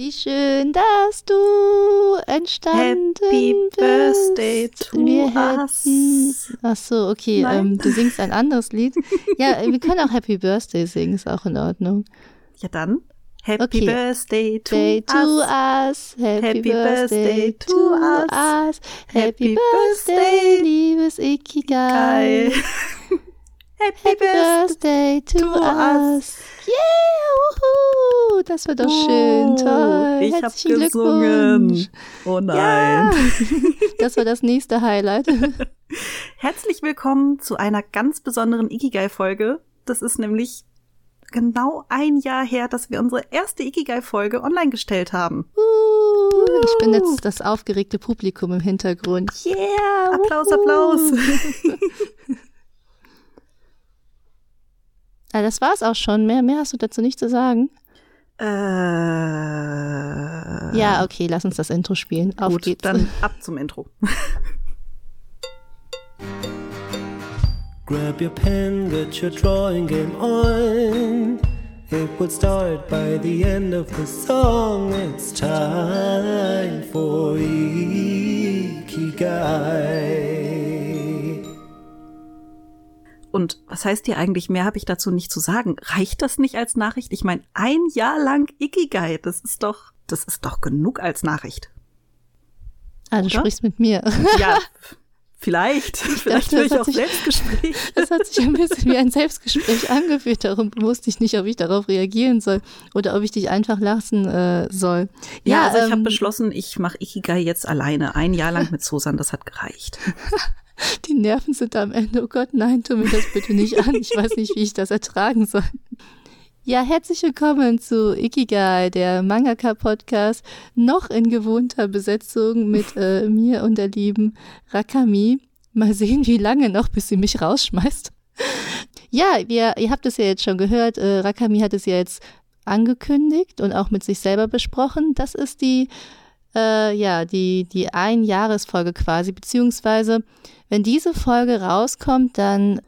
Wie schön, dass du entstanden Happy bist. Birthday to wir us. hätten, ach so, okay, ähm, du singst ein anderes Lied. Ja, wir können auch Happy Birthday singen, ist auch in Ordnung. Ja dann. Happy Okay. Birthday to Day to us. us. Happy, Happy Birthday birthday to to us. Happy Happy Birthday, birthday, liebes Ikigai. Geil. Happy Birthday. To, us. us. Yeah, wuhu. Das war doch schön. Oh, Toll. Ich habe gesungen. Glückwunsch. Oh nein. Ja. Das war das nächste Highlight. Herzlich willkommen zu einer ganz besonderen Ikigai-Folge. Das ist nämlich genau ein Jahr her, dass wir unsere erste Ikigai-Folge online gestellt haben. Uh, ich bin jetzt das aufgeregte Publikum im Hintergrund. Yeah. Applaus, wuhu. Applaus. Ah, das war's auch schon. Mehr, mehr hast du dazu nicht zu sagen? Äh, Ja, okay, lass uns das Intro spielen. Auf gut, geht's. dann ab zum Intro. Grab your pen, get your drawing game on. It will start by the end of the song. It's time for Ikigai. Und was heißt hier eigentlich, mehr habe ich dazu nicht zu sagen. Reicht das nicht als Nachricht? Ich meine, ein Jahr lang Ikigai, das ist doch, das ist doch genug als Nachricht. ah, du oder? sprichst mit mir. Ja, vielleicht. vielleicht dachte, ich auch sich- Selbstgespräch. Das hat sich ein bisschen wie ein Selbstgespräch angefühlt. Darum wusste ich nicht, ob ich darauf reagieren soll oder ob ich dich einfach lassen äh, soll. Ja, also ich habe ähm, beschlossen, ich mache Ikigai jetzt alleine. Ein Jahr lang mit Susan, das hat gereicht. Die Nerven sind am Ende. Oh Gott, nein, tu mir das bitte nicht an. Ich weiß nicht, wie ich das ertragen soll. Ja, herzlich willkommen zu Ikigai, der Mangaka-Podcast, noch in gewohnter Besetzung mit äh, mir und der lieben Rakami. Mal sehen, wie lange noch, bis sie mich rausschmeißt. Ja, wir, ihr habt es ja jetzt schon gehört, äh, Rakami hat es ja jetzt angekündigt und auch mit sich selber besprochen. Das ist die, äh, ja, die, die Einjahresfolge quasi, beziehungsweise wenn diese Folge rauskommt, dann,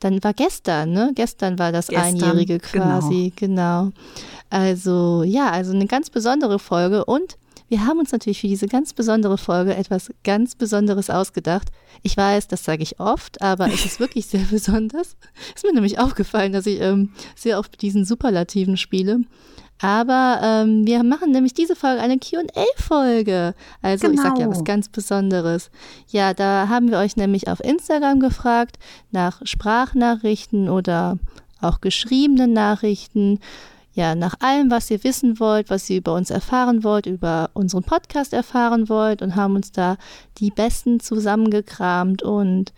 dann war gestern, ne? Gestern war das Gestern, Einjährige quasi, genau. Also, ja, also eine ganz besondere Folge und wir haben uns natürlich für diese ganz besondere Folge etwas ganz Besonderes ausgedacht. Ich weiß, das sage ich oft, aber es ist wirklich sehr besonders. Ist mir nämlich aufgefallen, dass ich ähm, sehr oft diesen Superlativen spiele. Aber ähm, wir machen nämlich diese Folge eine Q&A-Folge. Also ich sag ja Genau. was ganz Besonderes. Ja, da haben wir euch nämlich auf Instagram gefragt nach Sprachnachrichten oder auch geschriebenen Nachrichten. Ja, nach allem, was ihr wissen wollt, was ihr über uns erfahren wollt, über unseren Podcast erfahren wollt und haben uns da die besten zusammengekramt und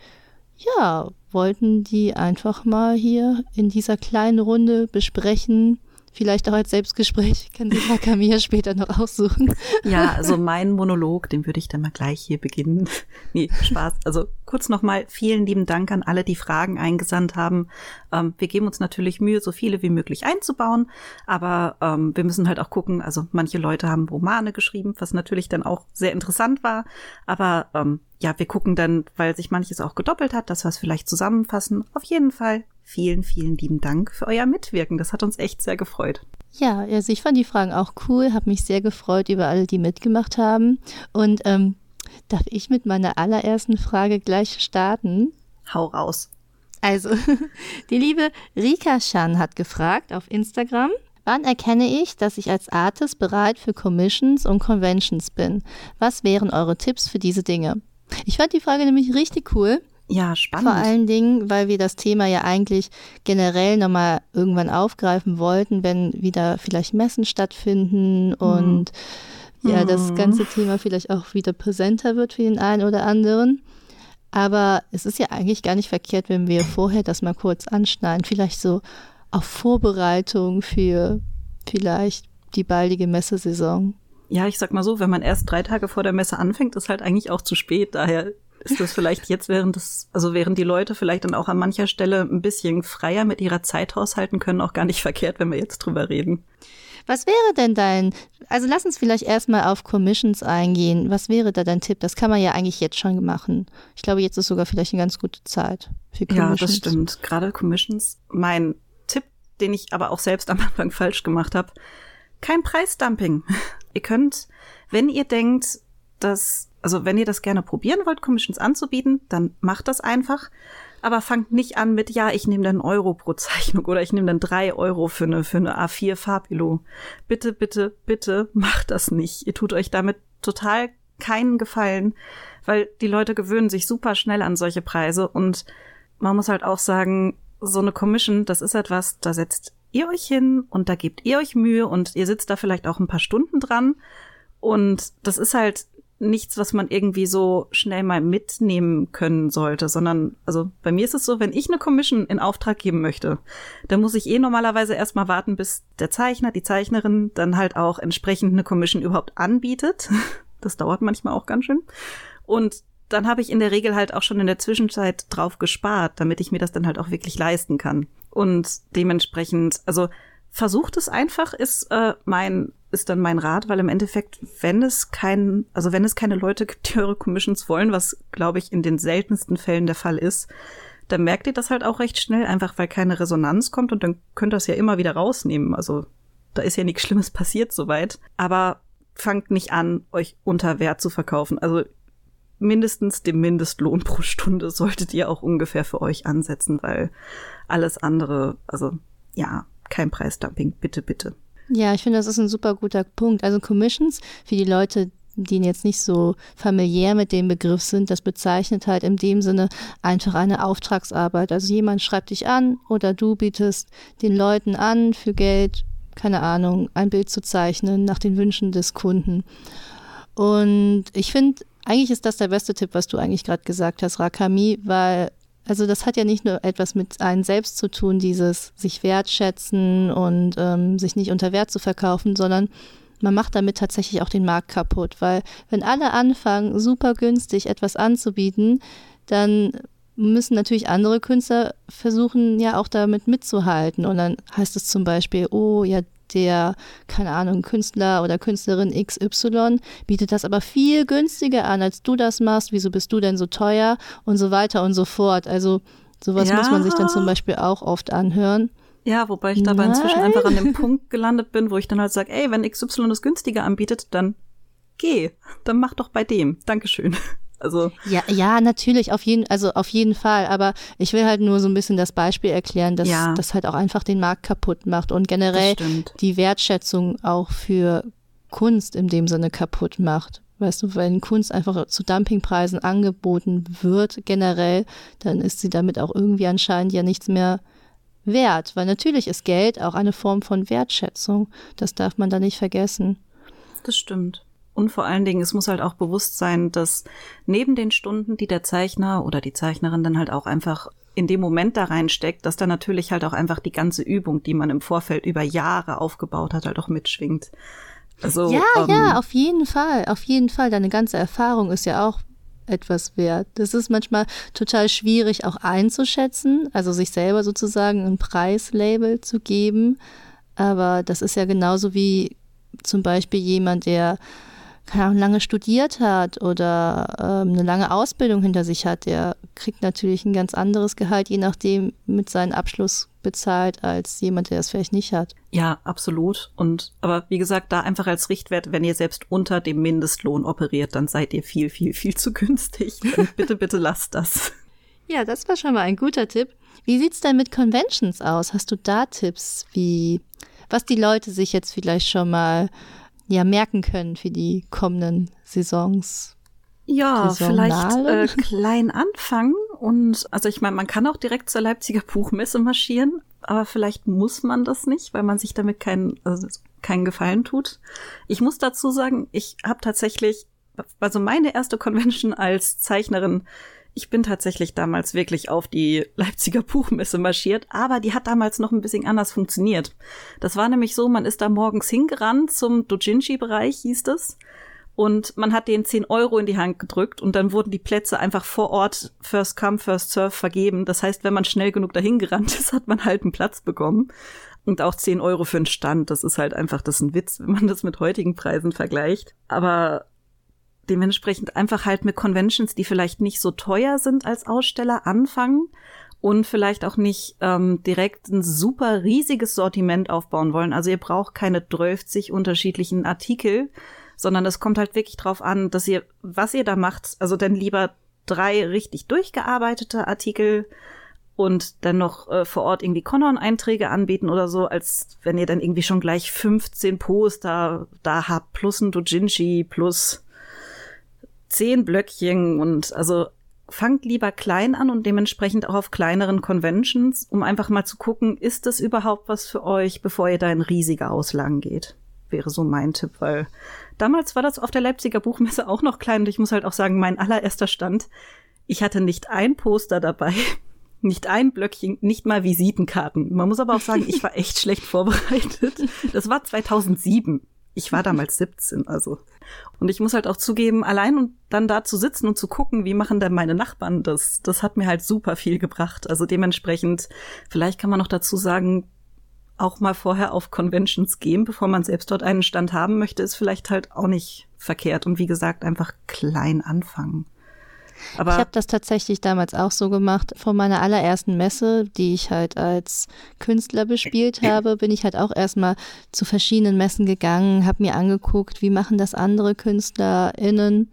ja, wollten die einfach mal hier in dieser kleinen Runde besprechen. Vielleicht auch als Selbstgespräch, kann sich Nakami ja später noch aussuchen. Ja, also mein Monolog, den würde ich dann mal gleich hier beginnen. Nee, Spaß. Also kurz nochmal vielen lieben Dank an alle, die Fragen eingesandt haben. Ähm, wir geben uns natürlich Mühe, so viele wie möglich einzubauen, aber ähm, wir müssen halt auch gucken, also manche Leute haben Romane geschrieben, was natürlich dann auch sehr interessant war, aber ähm, ja, wir gucken dann, weil sich manches auch gedoppelt hat, dass wir es vielleicht zusammenfassen. Auf jeden Fall vielen, vielen lieben Dank für euer Mitwirken. Das hat uns echt sehr gefreut. Ja, also ich fand die Fragen auch cool, habe mich sehr gefreut über alle, die mitgemacht haben. Und ähm, darf ich mit meiner allerersten Frage gleich starten? Hau raus. Also, die liebe Rika Chan hat gefragt auf Instagram, wann erkenne ich, dass ich als Artist bereit für Commissions und Conventions bin? Was wären eure Tipps für diese Dinge? Ich fand die Frage nämlich richtig cool. Ja, spannend. Vor allen Dingen, weil wir das Thema ja eigentlich generell nochmal irgendwann aufgreifen wollten, wenn wieder vielleicht Messen stattfinden und ja, das Mhm. ganze Thema vielleicht auch wieder präsenter wird für den einen oder anderen. Aber es ist ja eigentlich gar nicht verkehrt, wenn wir vorher das mal kurz anschneiden. Vielleicht so auf Vorbereitung für vielleicht die baldige Messesaison. Ja, ich sag mal so, wenn man erst drei Tage vor der Messe anfängt, ist halt eigentlich auch zu spät. Daher ist das vielleicht jetzt, während das, also während die Leute vielleicht dann auch an mancher Stelle ein bisschen freier mit ihrer Zeit haushalten können, auch gar nicht verkehrt, wenn wir jetzt drüber reden. Was wäre denn dein, also lass uns vielleicht erstmal auf Commissions eingehen. Was wäre da dein Tipp? Das kann man ja eigentlich jetzt schon machen. Ich glaube, jetzt ist sogar vielleicht eine ganz gute Zeit für Ja, Commissions. das stimmt. Gerade Commissions. Mein Tipp, den ich aber auch selbst am Anfang falsch gemacht habe, kein Preisdumping. ihr könnt, wenn ihr denkt, dass, also wenn ihr das gerne probieren wollt, Commissions anzubieten, dann macht das einfach. Aber fangt nicht an mit, ja, ich nehme dann Euro pro Zeichnung oder ich nehme dann drei Euro für eine, für eine A4 Farbilo. Bitte, bitte, bitte macht das nicht. Ihr tut euch damit total keinen Gefallen, weil die Leute gewöhnen sich super schnell an solche Preise und man muss halt auch sagen, so eine Commission, das ist etwas, da setzt ihr euch hin und da gebt ihr euch Mühe und ihr sitzt da vielleicht auch ein paar Stunden dran. Und das ist halt nichts, was man irgendwie so schnell mal mitnehmen können sollte, sondern, also bei mir ist es so, wenn ich eine Commission in Auftrag geben möchte, dann muss ich eh normalerweise erstmal warten, bis der Zeichner, die Zeichnerin dann halt auch entsprechend eine Commission überhaupt anbietet. Das dauert manchmal auch ganz schön. Und dann habe ich in der Regel halt auch schon in der Zwischenzeit drauf gespart, damit ich mir das dann halt auch wirklich leisten kann. Und dementsprechend, also versucht es einfach, ist äh, mein ist dann mein Rat, weil im Endeffekt, wenn es kein, also wenn es keine Leute gibt, die eure Commissions wollen, was glaube ich in den seltensten Fällen der Fall ist, dann merkt ihr das halt auch recht schnell, einfach weil keine Resonanz kommt und dann könnt ihr es ja immer wieder rausnehmen. Also da ist ja nichts Schlimmes passiert soweit. Aber fangt nicht an, euch unter Wert zu verkaufen. Also mindestens dem Mindestlohn pro Stunde solltet ihr auch ungefähr für euch ansetzen, weil alles andere, also ja, kein Preisdumping, bitte, bitte. Ja, ich finde, das ist ein super guter Punkt. Also Commissions für die Leute, die jetzt nicht so familiär mit dem Begriff sind, das bezeichnet halt in dem Sinne einfach eine Auftragsarbeit. Also jemand schreibt dich an oder du bietest den Leuten an für Geld, keine Ahnung, ein Bild zu zeichnen nach den Wünschen des Kunden. Und ich finde, eigentlich ist das der beste Tipp, was du eigentlich gerade gesagt hast, Rakami, weil also das hat ja nicht nur etwas mit einem selbst zu tun, dieses sich wertschätzen und ähm, sich nicht unter Wert zu verkaufen, sondern man macht damit tatsächlich auch den Markt kaputt, weil wenn alle anfangen, super günstig etwas anzubieten, dann müssen natürlich andere Künstler versuchen, ja auch damit mitzuhalten. Und dann heißt es zum Beispiel, oh ja, der, keine Ahnung, Künstler oder Künstlerin XY bietet das aber viel günstiger an, als du das machst. Wieso bist du denn so teuer? Und so weiter und so fort. Also sowas ja. muss man sich dann zum Beispiel auch oft anhören. Ja, wobei ich dabei Nein. inzwischen einfach an dem Punkt gelandet bin, wo ich dann halt sage, ey, wenn XY das günstiger anbietet, dann geh. Dann mach doch bei dem. Dankeschön. Also ja, ja, natürlich, auf jeden, also auf jeden Fall. Aber ich will halt nur so ein bisschen das Beispiel erklären, dass ja. das halt auch einfach den Markt kaputt macht und generell die Wertschätzung auch für Kunst in dem Sinne kaputt macht. Weißt du, wenn Kunst einfach zu Dumpingpreisen angeboten wird, generell, dann ist sie damit auch irgendwie anscheinend ja nichts mehr wert. Weil natürlich ist Geld auch eine Form von Wertschätzung. Das darf man da nicht vergessen. Das stimmt. Und vor allen Dingen, es muss halt auch bewusst sein, dass neben den Stunden, die der Zeichner oder die Zeichnerin dann halt auch einfach in dem Moment da reinsteckt, dass da natürlich halt auch einfach die ganze Übung, die man im Vorfeld über Jahre aufgebaut hat, halt auch mitschwingt. Also, ja, ähm, ja, auf jeden Fall, auf jeden Fall. Deine ganze Erfahrung ist ja auch etwas wert. Das ist manchmal total schwierig auch einzuschätzen, also sich selber sozusagen ein Preislabel zu geben. Aber das ist ja genauso wie zum Beispiel jemand, der keine Ahnung, lange studiert hat oder ähm, eine lange Ausbildung hinter sich hat, der kriegt natürlich ein ganz anderes Gehalt, je nachdem mit seinem Abschluss bezahlt, als jemand, der es vielleicht nicht hat. Ja, absolut. Und aber wie gesagt, da einfach als Richtwert, wenn ihr selbst unter dem Mindestlohn operiert, dann seid ihr viel, viel, viel zu günstig. Bitte, bitte lasst das. Ja, das war schon mal ein guter Tipp. Wie sieht's denn mit Conventions aus? Hast du da Tipps, wie was die Leute sich jetzt vielleicht schon mal ja merken können für die kommenden Saisons? Ja, vielleicht äh, klein anfangen und also ich meine, man kann auch direkt zur Leipziger Buchmesse marschieren, aber vielleicht muss man das nicht, weil man sich damit keinen also keinen Gefallen tut. Ich muss dazu sagen, ich habe tatsächlich also meine erste Convention als Zeichnerin ich bin tatsächlich damals wirklich auf die Leipziger Buchmesse marschiert, aber die hat damals noch ein bisschen anders funktioniert. Das war nämlich so, man ist da morgens hingerannt zum Dojinshi-Bereich, hieß es. Und man hat denen 10 Euro in die Hand gedrückt und dann wurden die Plätze einfach vor Ort First Come, First Serve vergeben. Das heißt, wenn man schnell genug dahin gerannt ist, hat man halt einen Platz bekommen. Und auch 10 Euro für einen Stand. Das ist halt einfach, das ist ein Witz, wenn man das mit heutigen Preisen vergleicht. Aber dementsprechend einfach halt mit Conventions, die vielleicht nicht so teuer sind als Aussteller, anfangen und vielleicht auch nicht ähm, direkt ein super riesiges Sortiment aufbauen wollen. Also ihr braucht keine 12 unterschiedlichen Artikel, sondern es kommt halt wirklich drauf an, dass ihr, was ihr da macht, also dann lieber drei richtig durchgearbeitete Artikel und dann noch äh, vor Ort irgendwie Conon-Einträge anbieten oder so, als wenn ihr dann irgendwie schon gleich 15 Poster da habt, plus ein Dojinshi, plus zehn Blöckchen und also fangt lieber klein an und dementsprechend auch auf kleineren Conventions, um einfach mal zu gucken, ist das überhaupt was für euch, bevor ihr da in riesige Auslagen geht. Wäre so mein Tipp, weil damals war das auf der Leipziger Buchmesse auch noch klein und ich muss halt auch sagen, mein allererster Stand, ich hatte nicht ein Poster dabei, nicht ein Blöckchen, nicht mal Visitenkarten. Man muss aber auch sagen, ich war echt schlecht vorbereitet. Das war 2007. Ich war damals 17, also. Und ich muss halt auch zugeben, allein und dann da zu sitzen und zu gucken, wie machen denn meine Nachbarn das, das hat mir halt super viel gebracht. Also dementsprechend, vielleicht kann man noch dazu sagen, auch mal vorher auf Conventions gehen, bevor man selbst dort einen Stand haben möchte, ist vielleicht halt auch nicht verkehrt. Und wie gesagt, einfach klein anfangen. Aber ich habe das tatsächlich damals auch so gemacht. Vor meiner allerersten Messe, die ich halt als Künstler bespielt habe, bin ich halt auch erstmal zu verschiedenen Messen gegangen, habe mir angeguckt, wie machen das andere KünstlerInnen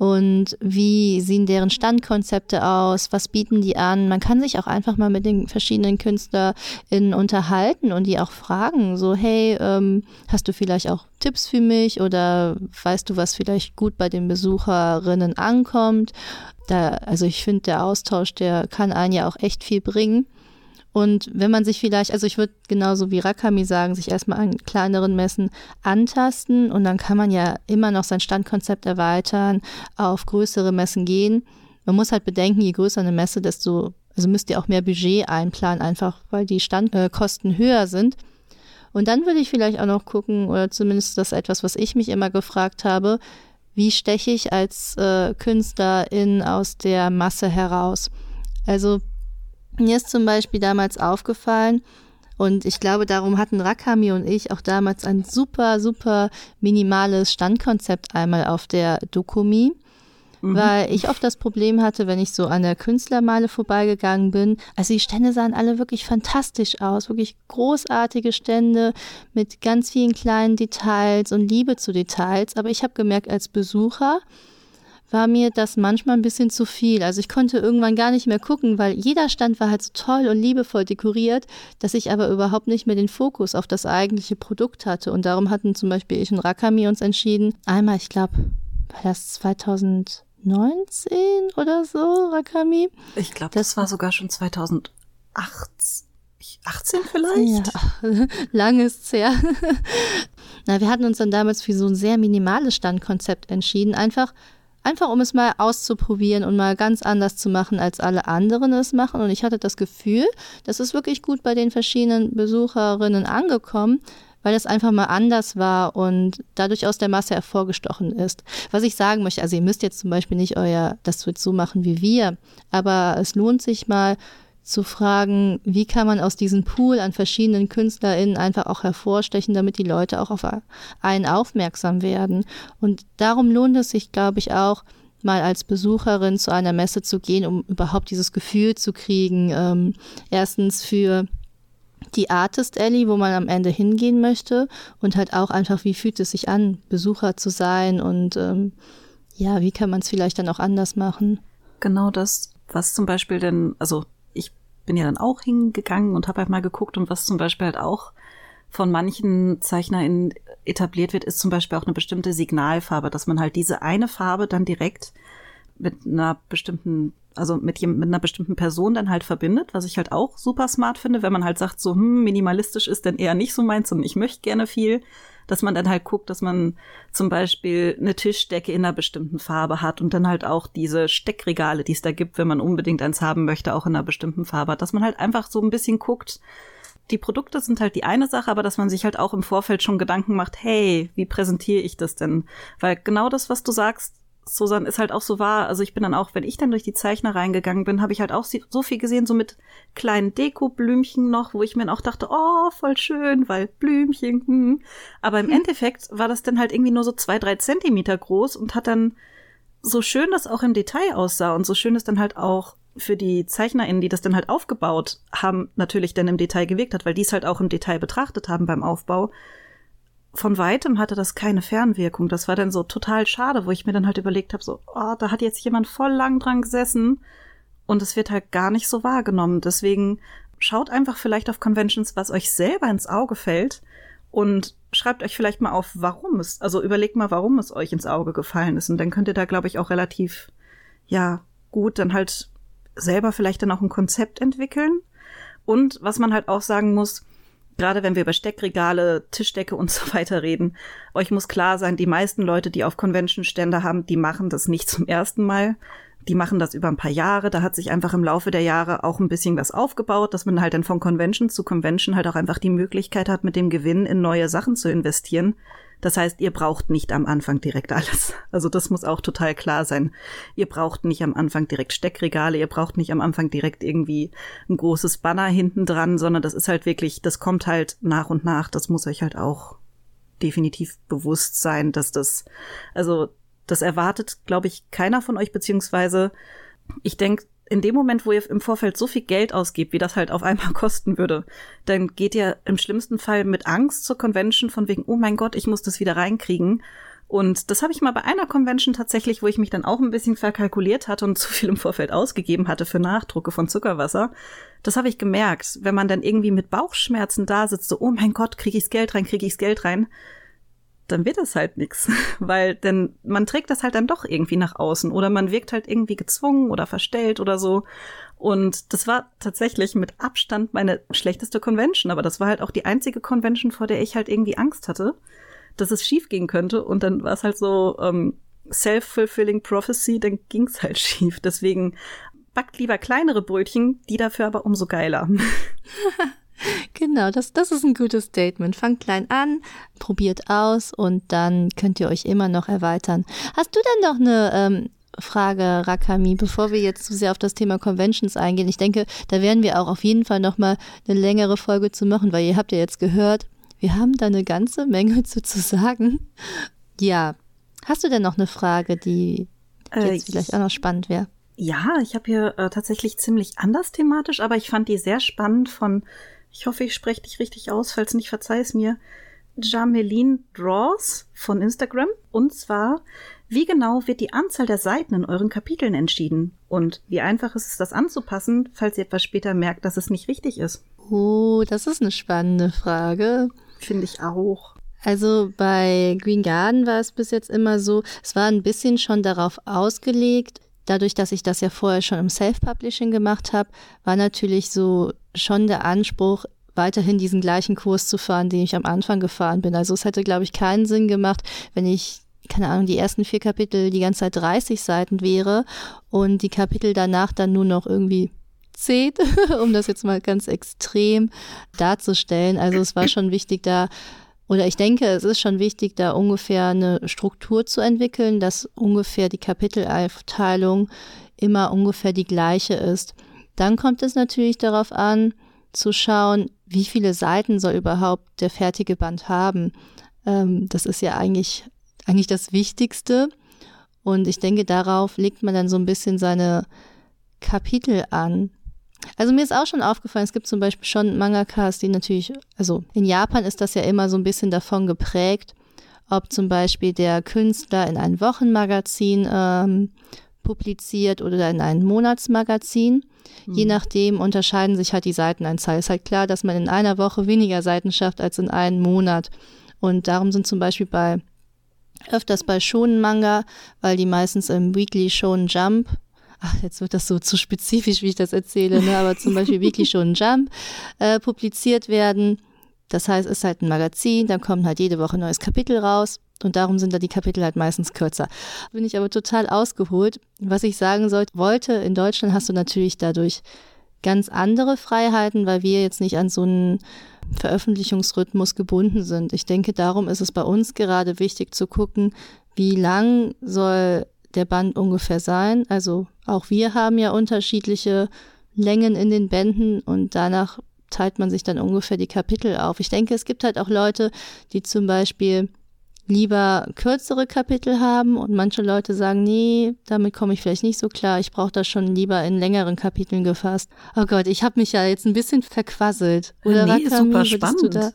und wie sehen deren Standkonzepte aus, was bieten die an. Man kann sich auch einfach mal mit den verschiedenen KünstlerInnen unterhalten und die auch fragen, so hey, ähm, hast du vielleicht auch Tipps für mich oder weißt du, was vielleicht gut bei den Besucherinnen ankommt? Da, also ich finde, der Austausch, der kann einen ja auch echt viel bringen. Und wenn man sich vielleicht, also ich würde genauso wie Rakami sagen, sich erstmal an kleineren Messen antasten und dann kann man ja immer noch sein Standkonzept erweitern, auf größere Messen gehen. Man muss halt bedenken, je größer eine Messe, desto, also müsst ihr auch mehr Budget einplanen, einfach weil die Standkosten äh, höher sind. Und dann würde ich vielleicht auch noch gucken, oder zumindest das etwas, was ich mich immer gefragt habe, wie steche ich als äh, Künstlerin aus der Masse heraus? Also mir ist zum Beispiel damals aufgefallen, und ich glaube, darum hatten Rakami und ich auch damals ein super, super minimales Standkonzept einmal auf der Dokumi. Mhm. Weil ich oft das Problem hatte, wenn ich so an der Künstlermeile vorbeigegangen bin. Also die Stände sahen alle wirklich fantastisch aus, wirklich großartige Stände mit ganz vielen kleinen Details und Liebe zu Details. Aber ich habe gemerkt, als Besucher, war mir das manchmal ein bisschen zu viel. Also ich konnte irgendwann gar nicht mehr gucken, weil jeder Stand war halt so toll und liebevoll dekoriert, dass ich aber überhaupt nicht mehr den Fokus auf das eigentliche Produkt hatte. Und darum hatten zum Beispiel ich und Rakami uns entschieden, einmal, ich glaube, war das 2019 oder so, Rakami? Ich glaube, das war sogar schon 2018. 18 vielleicht? Ja, lang ist's her. Na, wir hatten uns dann damals für so ein sehr minimales Standkonzept entschieden. Einfach, Einfach um es mal auszuprobieren und mal ganz anders zu machen, als alle anderen es machen. Und ich hatte das Gefühl, das ist wirklich gut bei den verschiedenen Besucherinnen angekommen, weil es einfach mal anders war und dadurch aus der Masse hervorgestochen ist. Was ich sagen möchte, also ihr müsst jetzt zum Beispiel nicht euer, das wird so machen wie wir, aber es lohnt sich mal, zu fragen, wie kann man aus diesem Pool an verschiedenen KünstlerInnen einfach auch hervorstechen, damit die Leute auch auf einen aufmerksam werden. Und darum lohnt es sich, glaube ich, auch, mal als Besucherin zu einer Messe zu gehen, um überhaupt dieses Gefühl zu kriegen. Ähm, erstens für die Artist Alley, wo man am Ende hingehen möchte und halt auch einfach, wie fühlt es sich an, Besucher zu sein und ähm, ja, wie kann man es vielleicht dann auch anders machen? Genau das, was zum Beispiel denn, also bin ja dann auch hingegangen und habe halt mal geguckt und was zum Beispiel halt auch von manchen ZeichnerInnen etabliert wird, ist zum Beispiel auch eine bestimmte Signalfarbe, dass man halt diese eine Farbe dann direkt mit einer bestimmten, also mit, mit einer bestimmten Person dann halt verbindet, was ich halt auch super smart finde, wenn man halt sagt, so, hm, minimalistisch ist denn eher nicht so meins und ich möchte gerne viel, dass man dann halt guckt, dass man zum Beispiel eine Tischdecke in einer bestimmten Farbe hat und dann halt auch diese Steckregale, die es da gibt, wenn man unbedingt eins haben möchte, auch in einer bestimmten Farbe hat, dass man halt einfach so ein bisschen guckt, die Produkte sind halt die eine Sache, aber dass man sich halt auch im Vorfeld schon Gedanken macht, hey, wie präsentiere ich das denn? Weil genau das, was du sagst, Susan ist halt auch so wahr. Also ich bin dann auch, wenn ich dann durch die Zeichner reingegangen bin, habe ich halt auch so viel gesehen, so mit kleinen Deko-Blümchen noch, wo ich mir dann auch dachte, oh, voll schön, weil Blümchen. Hm. Aber im hm. Endeffekt war das dann halt irgendwie nur so zwei, drei Zentimeter groß und hat dann so schön das auch im Detail aussah und so schön es dann halt auch für die ZeichnerInnen, die das dann halt aufgebaut haben, natürlich dann im Detail gewirkt hat, weil die es halt auch im Detail betrachtet haben beim Aufbau. Von weitem hatte das keine Fernwirkung. Das war dann so total schade, wo ich mir dann halt überlegt habe, so, oh, da hat jetzt jemand voll lang dran gesessen und es wird halt gar nicht so wahrgenommen. Deswegen schaut einfach vielleicht auf Conventions, was euch selber ins Auge fällt und schreibt euch vielleicht mal auf, warum es, also überlegt mal, warum es euch ins Auge gefallen ist. Und dann könnt ihr da, glaube ich, auch relativ, ja, gut dann halt selber vielleicht dann auch ein Konzept entwickeln. Und was man halt auch sagen muss, gerade wenn wir über Steckregale, Tischdecke und so weiter reden, euch muss klar sein, die meisten Leute, die auf Convention-Stände haben, die machen das nicht zum ersten Mal. Die machen das über ein paar Jahre. Da hat sich einfach im Laufe der Jahre auch ein bisschen was aufgebaut, dass man halt dann von Convention zu Convention halt auch einfach die Möglichkeit hat, mit dem Gewinn in neue Sachen zu investieren. Das heißt, ihr braucht nicht am Anfang direkt alles. Also das muss auch total klar sein. Ihr braucht nicht am Anfang direkt Steckregale, ihr braucht nicht am Anfang direkt irgendwie ein großes Banner hinten dran, sondern das ist halt wirklich, das kommt halt nach und nach. Das muss euch halt auch definitiv bewusst sein, dass das, also das erwartet, glaube ich, keiner von euch, beziehungsweise ich denke, in dem Moment, wo ihr im Vorfeld so viel Geld ausgibt, wie das halt auf einmal kosten würde, dann geht ihr im schlimmsten Fall mit Angst zur Convention von wegen, oh mein Gott, ich muss das wieder reinkriegen. Und das habe ich mal bei einer Convention tatsächlich, wo ich mich dann auch ein bisschen verkalkuliert hatte und zu viel im Vorfeld ausgegeben hatte für Nachdrucke von Zuckerwasser. Das habe ich gemerkt, wenn man dann irgendwie mit Bauchschmerzen da sitzt, so, oh mein Gott, kriege ich's Geld rein, kriege ich's Geld rein dann wird es halt nix, weil denn man trägt das halt dann doch irgendwie nach außen oder man wirkt halt irgendwie gezwungen oder verstellt oder so. Und das war tatsächlich mit Abstand meine schlechteste Convention, aber das war halt auch die einzige Convention, vor der ich halt irgendwie Angst hatte, dass es schief gehen könnte. Und dann war es halt so ähm, self-fulfilling prophecy, dann ging's halt schief. Deswegen backt lieber kleinere Brötchen, die dafür aber umso geiler. Genau, das, das ist ein gutes Statement. Fangt klein an, probiert aus und dann könnt ihr euch immer noch erweitern. Hast du denn noch eine ähm, Frage, Rakami, bevor wir jetzt zu sehr auf das Thema Conventions eingehen? Ich denke, da werden wir auch auf jeden Fall noch mal eine längere Folge zu machen, weil ihr habt ja jetzt gehört, wir haben da eine ganze Menge zu, zu sagen. Ja, hast du denn noch eine Frage, die äh, jetzt vielleicht auch noch spannend wäre? Ja, ich habe hier äh, tatsächlich ziemlich anders thematisch, aber ich fand die sehr spannend von ich hoffe, ich spreche dich richtig aus, falls nicht, verzeih es mir. Jameline Draws von Instagram. Und zwar, wie genau wird die Anzahl der Seiten in euren Kapiteln entschieden? Und wie einfach ist es, das anzupassen, falls ihr etwas später merkt, dass es nicht richtig ist? Oh, das ist eine spannende Frage. Finde ich auch. Also bei Green Garden war es bis jetzt immer so, es war ein bisschen schon darauf ausgelegt, dadurch, dass ich das ja vorher schon im Self-Publishing gemacht habe, war natürlich so schon der Anspruch, weiterhin diesen gleichen Kurs zu fahren, den ich am Anfang gefahren bin. Also es hätte, glaube ich, keinen Sinn gemacht, wenn ich keine Ahnung, die ersten vier Kapitel die ganze Zeit 30 Seiten wäre und die Kapitel danach dann nur noch irgendwie 10, um das jetzt mal ganz extrem darzustellen. Also es war schon wichtig, da oder ich denke, es ist schon wichtig, da ungefähr eine Struktur zu entwickeln, dass ungefähr die Kapitelaufteilung immer ungefähr die gleiche ist. Dann kommt es natürlich darauf an, zu schauen, wie viele Seiten soll überhaupt der fertige Band haben. Ähm, das ist ja eigentlich, eigentlich das Wichtigste. Und ich denke, darauf legt man dann so ein bisschen seine Kapitel an. Also mir ist auch schon aufgefallen, es gibt zum Beispiel schon Mangakas, die natürlich, also in Japan ist das ja immer so ein bisschen davon geprägt, ob zum Beispiel der Künstler in ein Wochenmagazin ähm, publiziert oder in ein Monatsmagazin. Mhm. Je nachdem unterscheiden sich halt die Seitenanzahl. Ist halt klar, dass man in einer Woche weniger Seiten schafft als in einem Monat. Und darum sind zum Beispiel bei öfters bei Shonen Manga, weil die meistens im Weekly Shonen Jump ach, jetzt wird das so zu spezifisch, wie ich das erzähle, ne? aber zum Beispiel wirklich schon Jump äh, publiziert werden. Das heißt, es ist halt ein Magazin, dann kommt halt jede Woche ein neues Kapitel raus und darum sind da die Kapitel halt meistens kürzer. Bin ich aber total ausgeholt. Was ich sagen sollte, wollte, in Deutschland hast du natürlich dadurch ganz andere Freiheiten, weil wir jetzt nicht an so einen Veröffentlichungsrhythmus gebunden sind. Ich denke, darum ist es bei uns gerade wichtig zu gucken, wie lang soll der Band ungefähr sein. Also auch wir haben ja unterschiedliche Längen in den Bänden und danach teilt man sich dann ungefähr die Kapitel auf. Ich denke, es gibt halt auch Leute, die zum Beispiel lieber kürzere Kapitel haben und manche Leute sagen, nee, damit komme ich vielleicht nicht so klar. Ich brauche das schon lieber in längeren Kapiteln gefasst. Oh Gott, ich habe mich ja jetzt ein bisschen verquasselt. Oder nee, Rakami, super spannend. Da?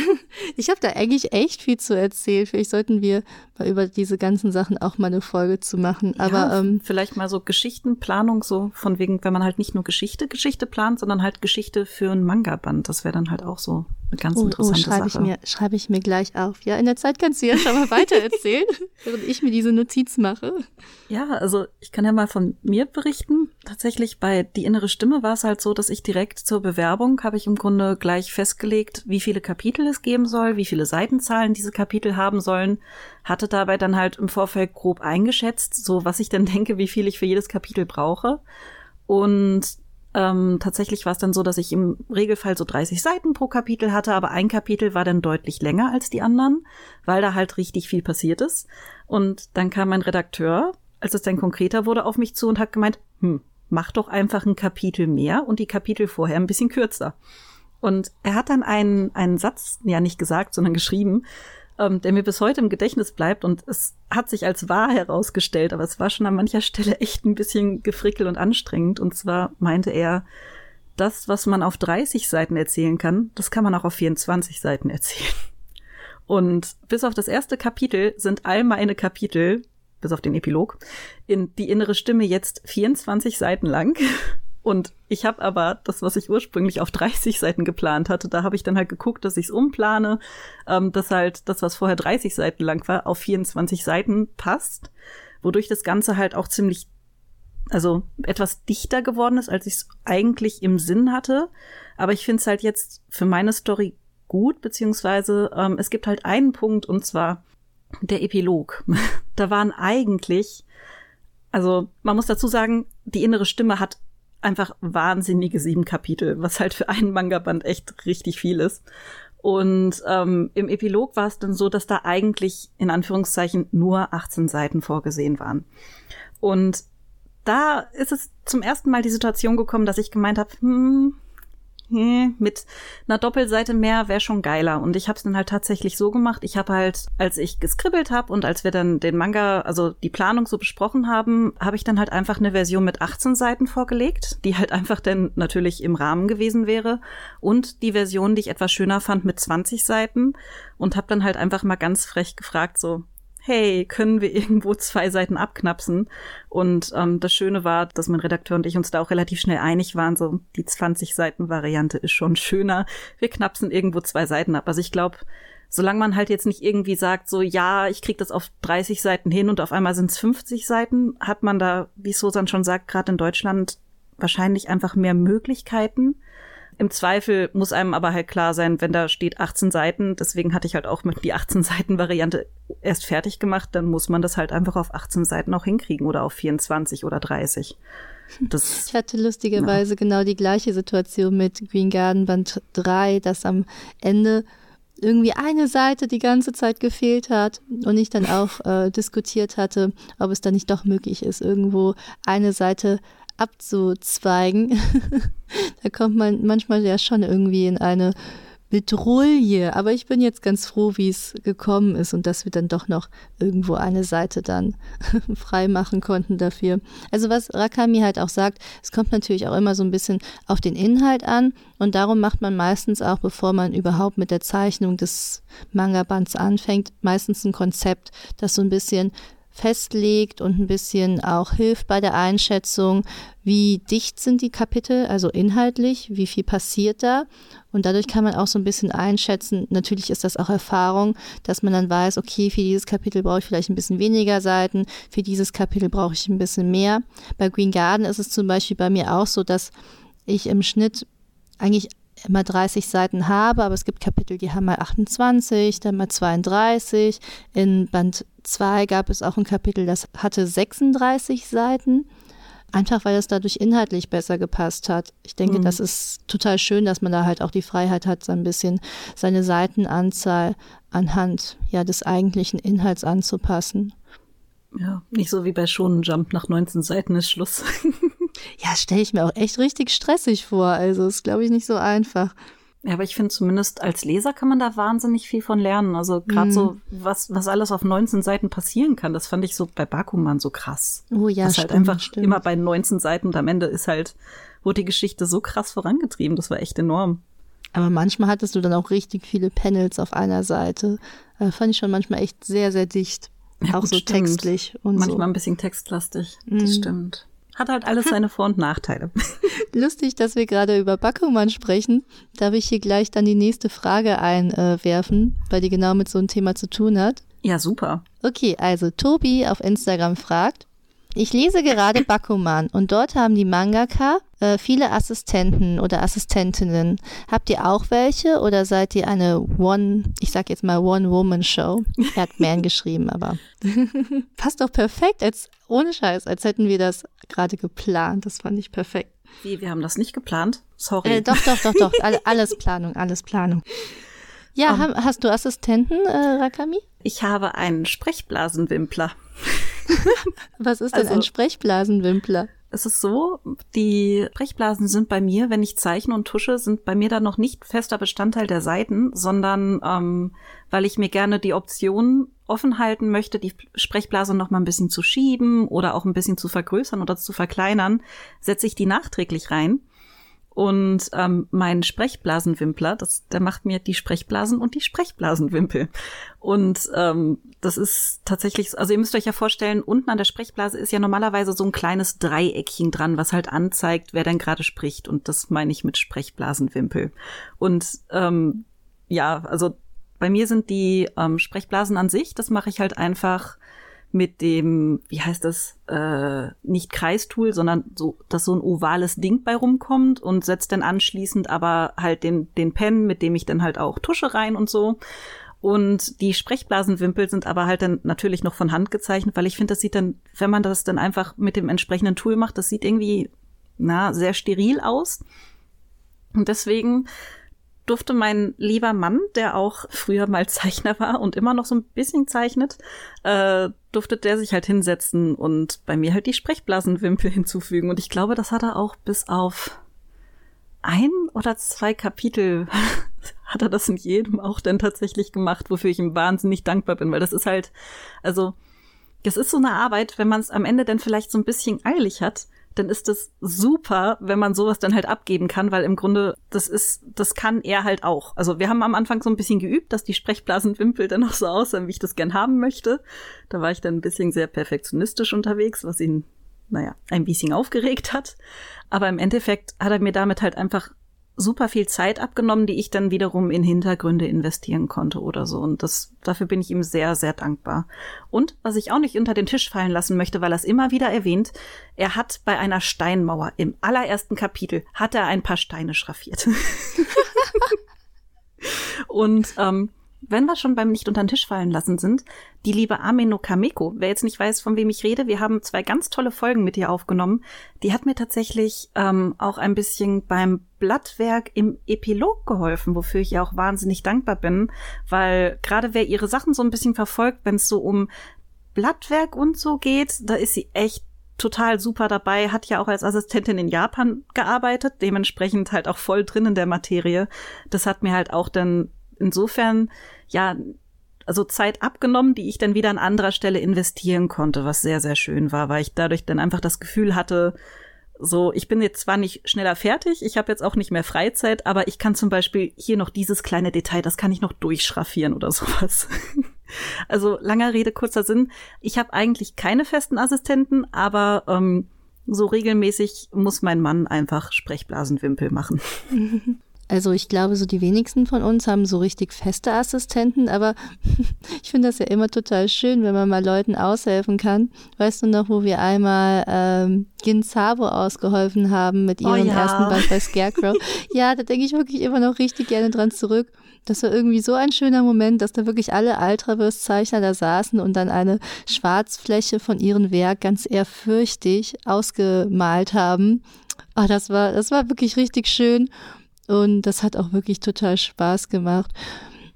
ich habe da eigentlich echt viel zu erzählen. Vielleicht sollten wir mal über diese ganzen Sachen auch mal eine Folge zu machen. Aber ja, ähm, vielleicht mal so Geschichtenplanung, so von wegen, wenn man halt nicht nur Geschichte, Geschichte plant, sondern halt Geschichte für ein Manga-Band. Das wäre dann halt auch so eine ganz oh, oh interessante oh, schreibe Sache. Ich mir, schreibe ich mir gleich auf. Ja, in der Zeit kannst du ja schon mal weiter erzählen, während ich mir diese Notiz mache. Ja, also ich kann ja mal von mir berichten. Tatsächlich bei Die innere Stimme war es halt so, dass ich direkt zur Bewerbung habe ich im Grunde gleich festgelegt, wie viele Kapitel es geben soll, wie viele Seitenzahlen diese Kapitel haben sollen. Hatte dabei dann halt im Vorfeld grob eingeschätzt, so was ich denn denke, wie viel ich für jedes Kapitel brauche. Und ähm, tatsächlich war es dann so, dass ich im Regelfall so 30 Seiten pro Kapitel hatte, aber ein Kapitel war dann deutlich länger als die anderen, weil da halt richtig viel passiert ist. Und dann kam mein Redakteur, als es dann konkreter wurde, auf mich zu und hat gemeint, hm, mach doch einfach ein Kapitel mehr und die Kapitel vorher ein bisschen kürzer. Und er hat dann einen, einen Satz, ja nicht gesagt, sondern geschrieben, ähm, der mir bis heute im Gedächtnis bleibt und es hat sich als wahr herausgestellt, aber es war schon an mancher Stelle echt ein bisschen gefrickelt und anstrengend. Und zwar meinte er, das, was man auf 30 Seiten erzählen kann, das kann man auch auf 24 Seiten erzählen. Und bis auf das erste Kapitel sind all meine Kapitel, bis auf den Epilog, in die innere Stimme jetzt 24 Seiten lang. Und ich habe aber das, was ich ursprünglich auf 30 Seiten geplant hatte, da habe ich dann halt geguckt, dass ich es umplane, ähm, dass halt das, was vorher 30 Seiten lang war, auf 24 Seiten passt, wodurch das Ganze halt auch ziemlich, also etwas dichter geworden ist, als ich es eigentlich im Sinn hatte. Aber ich finde es halt jetzt für meine Story gut, beziehungsweise ähm, es gibt halt einen Punkt und zwar der Epilog. da waren eigentlich, also man muss dazu sagen, die innere Stimme hat einfach wahnsinnige sieben Kapitel, was halt für einen Manga-Band echt richtig viel ist. Und ähm, im Epilog war es dann so, dass da eigentlich in Anführungszeichen nur 18 Seiten vorgesehen waren. Und da ist es zum ersten Mal die Situation gekommen, dass ich gemeint habe, hm, hm, mit einer Doppelseite mehr wäre schon geiler. Und ich habe es dann halt tatsächlich so gemacht. Ich habe halt, als ich geskribbelt habe und als wir dann den Manga, also die Planung so besprochen haben, habe ich dann halt einfach eine Version mit 18 Seiten vorgelegt, die halt einfach dann natürlich im Rahmen gewesen wäre. Und die Version, die ich etwas schöner fand, mit 20 Seiten. Und habe dann halt einfach mal ganz frech gefragt, so, hey, können wir irgendwo zwei Seiten abknapsen? Und ähm, das Schöne war, dass mein Redakteur und ich uns da auch relativ schnell einig waren, so die 20 Seiten Variante ist schon schöner. Wir knapsen irgendwo zwei Seiten ab. Also ich glaube, solange man halt jetzt nicht irgendwie sagt, so ja, ich krieg das auf 30 Seiten hin und auf einmal sind es 50 Seiten, hat man da, wie Susan schon sagt, gerade in Deutschland wahrscheinlich einfach mehr Möglichkeiten. Im Zweifel muss einem aber halt klar sein, wenn da steht 18 Seiten, deswegen hatte ich halt auch mit die 18 Seiten Variante erst fertig gemacht, dann muss man das halt einfach auf 18 Seiten auch hinkriegen oder auf 24 oder 30. Das, ich hatte lustigerweise ja. genau die gleiche Situation mit Green Garden Band 3, dass am Ende irgendwie eine Seite die ganze Zeit gefehlt hat und ich dann auch äh, diskutiert hatte, ob es dann nicht doch möglich ist, irgendwo eine Seite abzuzweigen. da kommt man manchmal ja schon irgendwie in eine Bedrohung. Aber ich bin jetzt ganz froh, wie es gekommen ist und dass wir dann doch noch irgendwo eine Seite dann frei machen konnten dafür. Also was Rakami halt auch sagt, es kommt natürlich auch immer so ein bisschen auf den Inhalt an und darum macht man meistens auch, bevor man überhaupt mit der Zeichnung des Manga-Bands anfängt, meistens ein Konzept, das so ein bisschen festlegt und ein bisschen auch hilft bei der Einschätzung, wie dicht sind die Kapitel, also inhaltlich, wie viel passiert da. Und dadurch kann man auch so ein bisschen einschätzen, natürlich ist das auch Erfahrung, dass man dann weiß, okay, für dieses Kapitel brauche ich vielleicht ein bisschen weniger Seiten, für dieses Kapitel brauche ich ein bisschen mehr. Bei Green Garden ist es zum Beispiel bei mir auch so, dass ich im Schnitt eigentlich immer 30 Seiten habe, aber es gibt Kapitel, die haben mal 28, dann mal 32. In Band 2 gab es auch ein Kapitel, das hatte 36 Seiten. Einfach weil es dadurch inhaltlich besser gepasst hat. Ich denke, mhm. das ist total schön, dass man da halt auch die Freiheit hat, so ein bisschen seine Seitenanzahl anhand ja, des eigentlichen Inhalts anzupassen. Ja, nicht so wie bei Shonen Jump nach 19 Seiten ist Schluss. ja, stelle ich mir auch echt richtig stressig vor. Also ist, glaube ich, nicht so einfach. Ja, aber ich finde zumindest als Leser kann man da wahnsinnig viel von lernen. Also gerade Mhm. so, was, was alles auf 19 Seiten passieren kann, das fand ich so bei Bakuman so krass. Oh ja, das halt stimmt, einfach stimmt. immer bei 19 Seiten und am Ende ist halt, wurde die Geschichte so krass vorangetrieben. Das war echt enorm. Aber manchmal hattest du dann auch richtig viele Panels auf einer Seite. Äh, fand ich schon manchmal echt sehr, sehr dicht. Ja, auch gut, so stimmt. textlich und Manchmal ein bisschen textlastig. Mhm. Das stimmt. Hat halt alles seine Vor- und Nachteile. Lustig, dass wir gerade über Bakuman sprechen. Darf ich hier gleich dann die nächste Frage einwerfen, weil die genau mit so einem Thema zu tun hat. Ja, super. Okay, also Tobi auf Instagram fragt, ich lese gerade Bakuman und dort haben die Mangaka äh, viele Assistenten oder Assistentinnen. Habt ihr auch welche oder seid ihr eine One, ich sag jetzt mal One-Woman-Show? Er hat Man geschrieben, aber passt doch perfekt, als ohne Scheiß, als hätten wir das gerade geplant. Das fand ich perfekt. Wie, wir haben das nicht geplant? Sorry. Äh, doch, doch, doch, doch. All, alles Planung, alles Planung. Ja, Um. ham- hast du Assistenten, äh, Rakami? Ich habe einen Sprechblasenwimpler. Was ist denn Also- ein Sprechblasenwimpler? Es ist so, die Sprechblasen sind bei mir, wenn ich zeichne und tusche, sind bei mir dann noch nicht fester Bestandteil der Seiten, sondern ähm, weil ich mir gerne die Option offen halten möchte, die Sprechblase noch mal ein bisschen zu schieben oder auch ein bisschen zu vergrößern oder zu verkleinern, setze ich die nachträglich rein. Und ähm, mein Sprechblasenwimpler, das, der macht mir die Sprechblasen und die Sprechblasenwimpel. Und ähm, das ist tatsächlich, so- also ihr müsst euch ja vorstellen, unten an der Sprechblase ist ja normalerweise so ein kleines Dreieckchen dran, was halt anzeigt, wer denn gerade spricht. Und das meine ich mit Sprechblasenwimpel. Und ähm, ja, also bei mir sind die ähm, Sprechblasen an sich, das mache ich halt einfach mit dem, wie heißt das, äh, nicht Kreistool, sondern so, dass so ein ovales Ding bei rumkommt und setzt dann anschließend aber halt den, den Pen, mit dem ich dann halt auch tusche rein und so. Und die Sprechblasenwimpel sind aber halt dann natürlich noch von Hand gezeichnet, weil ich finde, das sieht dann, wenn man das dann einfach mit dem entsprechenden Tool macht, das sieht irgendwie, na, sehr steril aus. Und deswegen durfte mein lieber Mann, der auch früher mal Zeichner war und immer noch so ein bisschen zeichnet, äh, durfte der sich halt hinsetzen und bei mir halt die Sprechblasenwimpel hinzufügen. Und ich glaube, das hat er auch bis auf ein oder zwei Kapitel hat er das in jedem auch dann tatsächlich gemacht, wofür ich ihm wahnsinnig dankbar bin, weil das ist halt, also, das ist so eine Arbeit, wenn man es am Ende dann vielleicht so ein bisschen eilig hat, dann ist es super, wenn man sowas dann halt abgeben kann, weil im Grunde das ist, das kann er halt auch. Also wir haben am Anfang so ein bisschen geübt, dass die Sprechblasenwimpel dann auch so aussehen, wie ich das gern haben möchte. Da war ich dann ein bisschen sehr perfektionistisch unterwegs, was ihn, naja, ein bisschen aufgeregt hat. Aber im Endeffekt hat er mir damit halt einfach super viel Zeit abgenommen, die ich dann wiederum in Hintergründe investieren konnte oder so. Und das, dafür bin ich ihm sehr, sehr dankbar. Und was ich auch nicht unter den Tisch fallen lassen möchte, weil er es immer wieder erwähnt, er hat bei einer Steinmauer im allerersten Kapitel hat er ein paar Steine schraffiert. Und ähm, wenn wir schon beim Nicht unter den Tisch fallen lassen sind, die liebe Ameno Kameko, wer jetzt nicht weiß, von wem ich rede, wir haben zwei ganz tolle Folgen mit ihr aufgenommen. Die hat mir tatsächlich ähm, auch ein bisschen beim Blattwerk im Epilog geholfen, wofür ich ihr auch wahnsinnig dankbar bin, weil gerade wer ihre Sachen so ein bisschen verfolgt, wenn es so um Blattwerk und so geht, da ist sie echt total super dabei, hat ja auch als Assistentin in Japan gearbeitet, dementsprechend halt auch voll drin in der Materie. Das hat mir halt auch dann insofern, ja, also Zeit abgenommen, die ich dann wieder an anderer Stelle investieren konnte, was sehr, sehr schön war, weil ich dadurch dann einfach das Gefühl hatte, so, ich bin jetzt zwar nicht schneller fertig, ich habe jetzt auch nicht mehr Freizeit, aber ich kann zum Beispiel hier noch dieses kleine Detail, das kann ich noch durchschraffieren oder sowas. Also langer Rede, kurzer Sinn. Ich habe eigentlich keine festen Assistenten, aber ähm, so regelmäßig muss mein Mann einfach Sprechblasenwimpel machen. Also ich glaube, so die wenigsten von uns haben so richtig feste Assistenten, aber ich finde das ja immer total schön, wenn man mal Leuten aushelfen kann. Weißt du noch, wo wir einmal ähm, Gin Sabo ausgeholfen haben mit ihrem ja. ersten Band bei Scarecrow? ja, da denke ich wirklich immer noch richtig gerne dran zurück. Das war irgendwie so ein schöner Moment, dass da wirklich alle Ultraverse-Zeichner da saßen und dann eine Schwarzfläche von ihrem Werk ganz ehrfürchtig ausgemalt haben. Ah, das war, das war wirklich richtig schön. Und das hat auch wirklich total Spaß gemacht.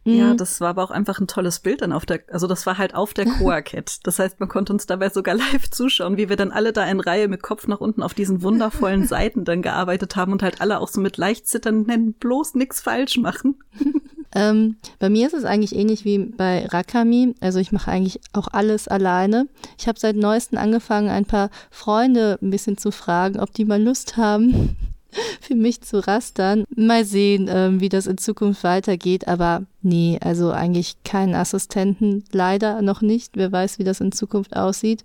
Ja, Mm, das war aber auch einfach ein tolles Bild dann auf der, also das war halt auf der Coacat. Das heißt, man konnte uns dabei sogar live zuschauen, wie wir dann alle da in Reihe mit Kopf nach unten auf diesen wundervollen Seiten dann gearbeitet haben und halt alle auch so mit leicht zitternden bloß nix falsch machen. Ähm, bei mir ist es eigentlich ähnlich wie bei Rakami. Also ich mache eigentlich auch alles alleine. Ich habe seit neuestem angefangen, ein paar Freunde ein bisschen zu fragen, ob die mal Lust haben, für mich zu rastern. Mal sehen, ähm, wie das in Zukunft weitergeht. Aber nee, also eigentlich keinen Assistenten. Leider noch nicht. Wer weiß, wie das in Zukunft aussieht.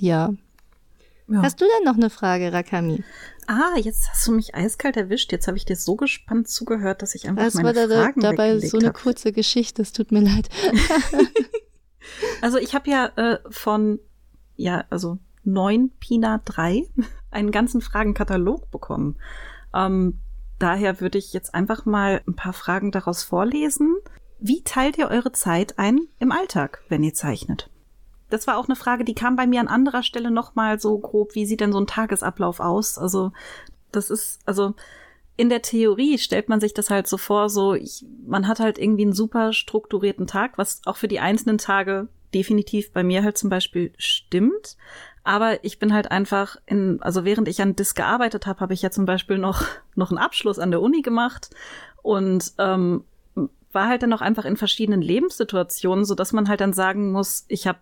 Ja. Ja. Hast du denn noch eine Frage, Rakami? Ah, jetzt hast du mich eiskalt erwischt. Jetzt habe ich dir so gespannt zugehört, dass ich einfach Das meine war da, Fragen dabei so eine hab. kurze Geschichte. Es tut mir leid. Also ich habe ja äh, von, ja, also neun Pina drei einen ganzen Fragenkatalog bekommen. Ähm, daher würde ich jetzt einfach mal ein paar Fragen daraus vorlesen. Wie teilt ihr eure Zeit ein im Alltag, wenn ihr zeichnet? Das war auch eine Frage, die kam bei mir an anderer Stelle noch mal so grob. Wie sieht denn so ein Tagesablauf aus? Also das ist, also in der Theorie stellt man sich das halt so vor, so ich, man hat halt irgendwie einen super strukturierten Tag, was auch für die einzelnen Tage definitiv bei mir halt zum Beispiel stimmt. Aber ich bin halt einfach in, also während ich an Dis gearbeitet habe, habe ich ja zum Beispiel noch, noch einen Abschluss an der Uni gemacht und ähm, war halt dann auch einfach in verschiedenen Lebenssituationen, so dass man halt dann sagen muss, ich habe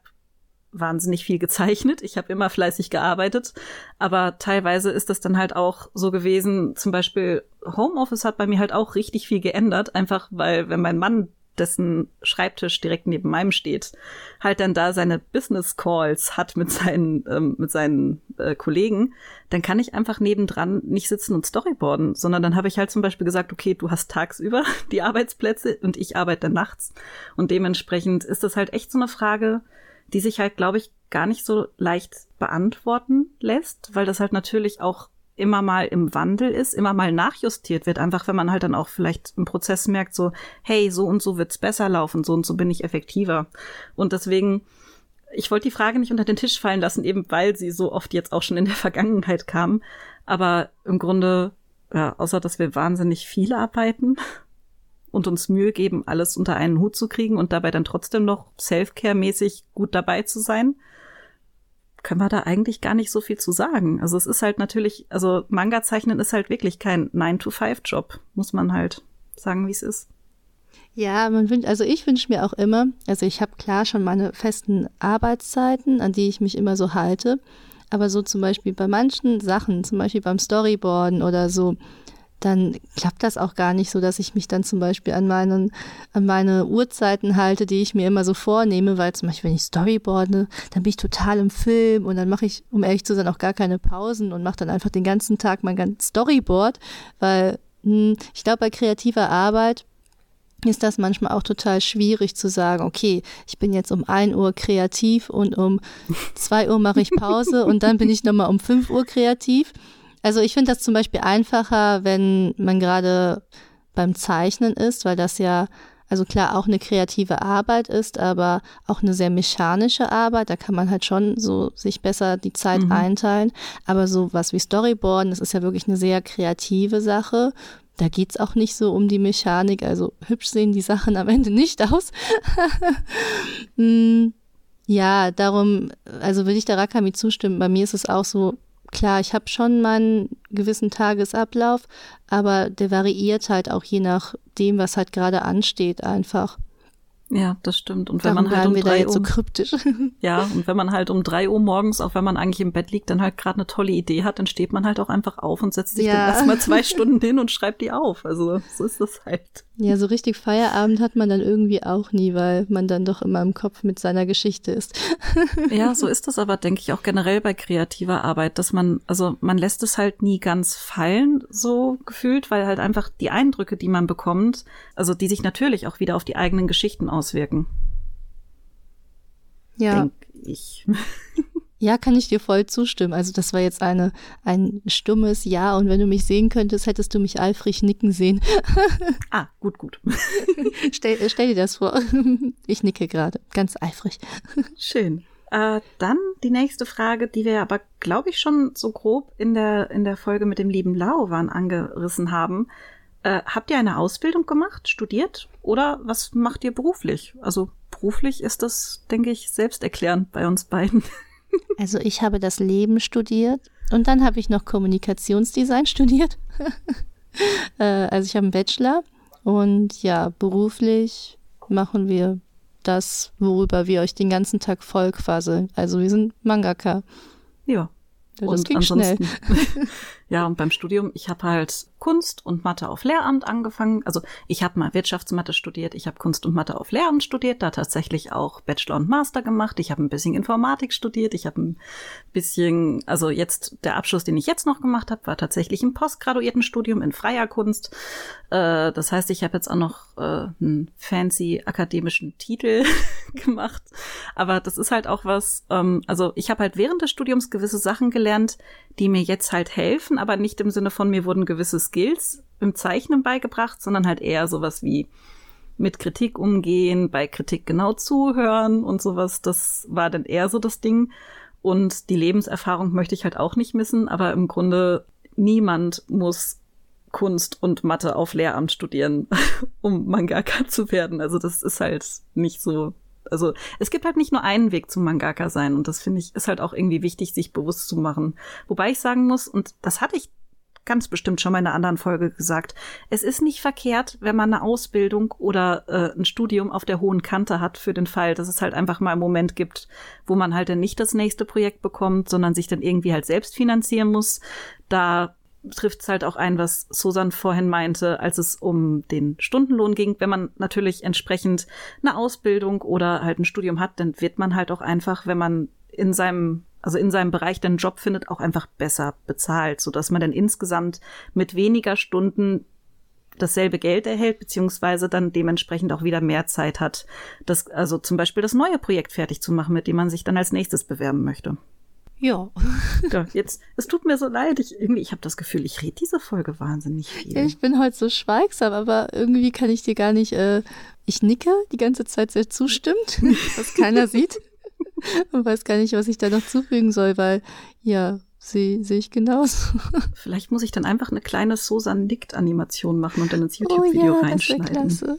wahnsinnig viel gezeichnet, ich habe immer fleißig gearbeitet, aber teilweise ist das dann halt auch so gewesen, zum Beispiel Homeoffice hat bei mir halt auch richtig viel geändert, einfach weil wenn mein Mann dessen Schreibtisch direkt neben meinem steht, halt dann da seine Business Calls hat mit seinen ähm, mit seinen äh, Kollegen, dann kann ich einfach nebendran nicht sitzen und Storyboarden, sondern dann habe ich halt zum Beispiel gesagt, okay, du hast tagsüber die Arbeitsplätze und ich arbeite nachts. Und dementsprechend ist das halt echt so eine Frage, die sich halt, glaube ich, gar nicht so leicht beantworten lässt, weil das halt natürlich auch immer mal im Wandel ist, immer mal nachjustiert wird, einfach wenn man halt dann auch vielleicht im Prozess merkt, so, hey, so und so wird's besser laufen, so und so bin ich effektiver. Und deswegen, ich wollte die Frage nicht unter den Tisch fallen lassen, eben weil sie so oft jetzt auch schon in der Vergangenheit kam. Aber im Grunde, ja, außer dass wir wahnsinnig viele arbeiten und uns Mühe geben, alles unter einen Hut zu kriegen und dabei dann trotzdem noch Self-Care-mäßig gut dabei zu sein, können wir da eigentlich gar nicht so viel zu sagen. Also es ist halt natürlich, also Manga zeichnen ist halt wirklich kein 9-to-5-Job, muss man halt sagen, wie es ist. Ja, man wünscht, also ich wünsche mir auch immer, also ich habe klar schon meine festen Arbeitszeiten, an die ich mich immer so halte, aber so zum Beispiel bei manchen Sachen, zum Beispiel beim Storyboarden oder so, dann klappt das auch gar nicht so, dass ich mich dann zum Beispiel an meinen, an meine Uhrzeiten halte, die ich mir immer so vornehme, weil zum Beispiel, wenn ich Storyboarde, dann bin ich total im Film und dann mache ich, um ehrlich zu sein, auch gar keine Pausen und mache dann einfach den ganzen Tag mein ganzes Storyboard, weil hm, ich glaube, bei kreativer Arbeit ist das manchmal auch total schwierig zu sagen, okay, ich bin jetzt um 1 Uhr kreativ und um 2 Uhr mache ich Pause und dann bin ich nochmal um 5 Uhr kreativ. Also ich finde das zum Beispiel einfacher, wenn man gerade beim Zeichnen ist, weil das ja, also klar, auch eine kreative Arbeit ist, aber auch eine sehr mechanische Arbeit. Da kann man halt schon so sich besser die Zeit Mhm. einteilen. Aber so was wie Storyboarden, das ist ja wirklich eine sehr kreative Sache. Da geht's auch nicht so um die Mechanik. Also hübsch sehen die Sachen am Ende nicht aus. Mm, ja, darum, also würde ich der Rakami zustimmen. Bei mir ist es auch so, klar, ich habe schon meinen gewissen Tagesablauf, aber der variiert halt auch je nachdem, was halt gerade ansteht, einfach. Ja, das stimmt. Und wenn Darum man halt um wir da drei jetzt so Uhr, kryptisch. ja, und wenn man halt um drei Uhr morgens, auch wenn man eigentlich im Bett liegt, dann halt gerade eine tolle Idee hat, dann steht man halt auch einfach auf und setzt sich Ja. dann erstmal zwei Stunden hin und schreibt die auf. Also so ist das halt. Ja, so richtig Feierabend hat man dann irgendwie auch nie, weil man dann doch immer im Kopf mit seiner Geschichte ist. Ja, so ist das aber, denke ich, auch generell bei kreativer Arbeit, dass man, also man lässt es halt nie ganz fallen, so gefühlt, weil halt einfach die Eindrücke, die man bekommt, also die sich natürlich auch wieder auf die eigenen Geschichten auswirken, Ja, denke ich. ja, kann ich dir voll zustimmen. Also das war jetzt eine ein stummes Ja und wenn du mich sehen könntest, hättest du mich eifrig nicken sehen. Ah, gut, gut. stell, äh, stell dir das vor. Ich nicke gerade, ganz eifrig. Schön. Äh, dann die nächste Frage, die wir aber, glaube ich, schon so grob in der, in der Folge mit dem lieben Lau waren angerissen haben. Äh, habt ihr eine Ausbildung gemacht, studiert oder was macht ihr beruflich? Also beruflich ist das, denke ich, selbsterklärend bei uns beiden. Also ich habe das Leben studiert und dann habe ich noch Kommunikationsdesign studiert. äh, also ich habe einen Bachelor und ja, beruflich machen wir das, worüber wir euch den ganzen Tag voll quasseln. Also wir sind Mangaka. Ja. Das und ging schnell. Ja, und beim Studium, ich habe halt Kunst und Mathe auf Lehramt angefangen. Also ich habe mal Wirtschaftsmathe studiert, ich habe Kunst und Mathe auf Lehramt studiert, da tatsächlich auch Bachelor und Master gemacht. Ich habe ein bisschen Informatik studiert, ich habe ein bisschen, also jetzt der Abschluss, den ich jetzt noch gemacht habe, war tatsächlich ein Postgraduiertenstudium in freier Kunst. Äh, das heißt, ich habe jetzt auch noch äh, einen fancy akademischen Titel gemacht. Aber das ist halt auch was, ähm, also ich habe halt während des Studiums gewisse Sachen gelernt, die mir jetzt halt helfen, aber nicht im Sinne von mir wurden gewisse Skills im Zeichnen beigebracht, sondern halt eher sowas wie mit Kritik umgehen, bei Kritik genau zuhören und sowas. Das war dann eher so das Ding. Und die Lebenserfahrung möchte ich halt auch nicht missen, aber im Grunde niemand muss Kunst und Mathe auf Lehramt studieren, um Mangaka zu werden. Also das ist halt nicht so also es gibt halt nicht nur einen Weg zum Mangaka sein und das finde ich ist halt auch irgendwie wichtig, sich bewusst zu machen. Wobei ich sagen muss, und das hatte ich ganz bestimmt schon mal in einer anderen Folge gesagt, es ist nicht verkehrt, wenn man eine Ausbildung oder äh, ein Studium auf der hohen Kante hat für den Fall, dass es halt einfach mal einen Moment gibt, wo man halt dann nicht das nächste Projekt bekommt, sondern sich dann irgendwie halt selbst finanzieren muss. Da trifft es halt auch ein, was Susan vorhin meinte, als es um den Stundenlohn ging. Wenn man natürlich entsprechend eine Ausbildung oder halt ein Studium hat, dann wird man halt auch einfach, wenn man in seinem also in seinem Bereich den Job findet, auch einfach besser bezahlt, so dass man dann insgesamt mit weniger Stunden dasselbe Geld erhält, beziehungsweise dann dementsprechend auch wieder mehr Zeit hat, das, also zum Beispiel das neue Projekt fertig zu machen, mit dem man sich dann als nächstes bewerben möchte. Ja. ja. Jetzt, es tut mir so leid. Ich, irgendwie, ich habe das Gefühl, ich rede diese Folge wahnsinnig viel. Ja, ich bin heute so schweigsam, aber irgendwie kann ich dir gar nicht. Äh, ich nicke die ganze Zeit sehr zustimmt, was keiner sieht. Und weiß gar nicht, was ich da noch zufügen soll, weil ja, sehe seh ich genauso. Vielleicht muss ich dann einfach eine kleine Susan nickt Animation machen und dann ins YouTube-Video oh, ja, reinschneiden. Das klasse.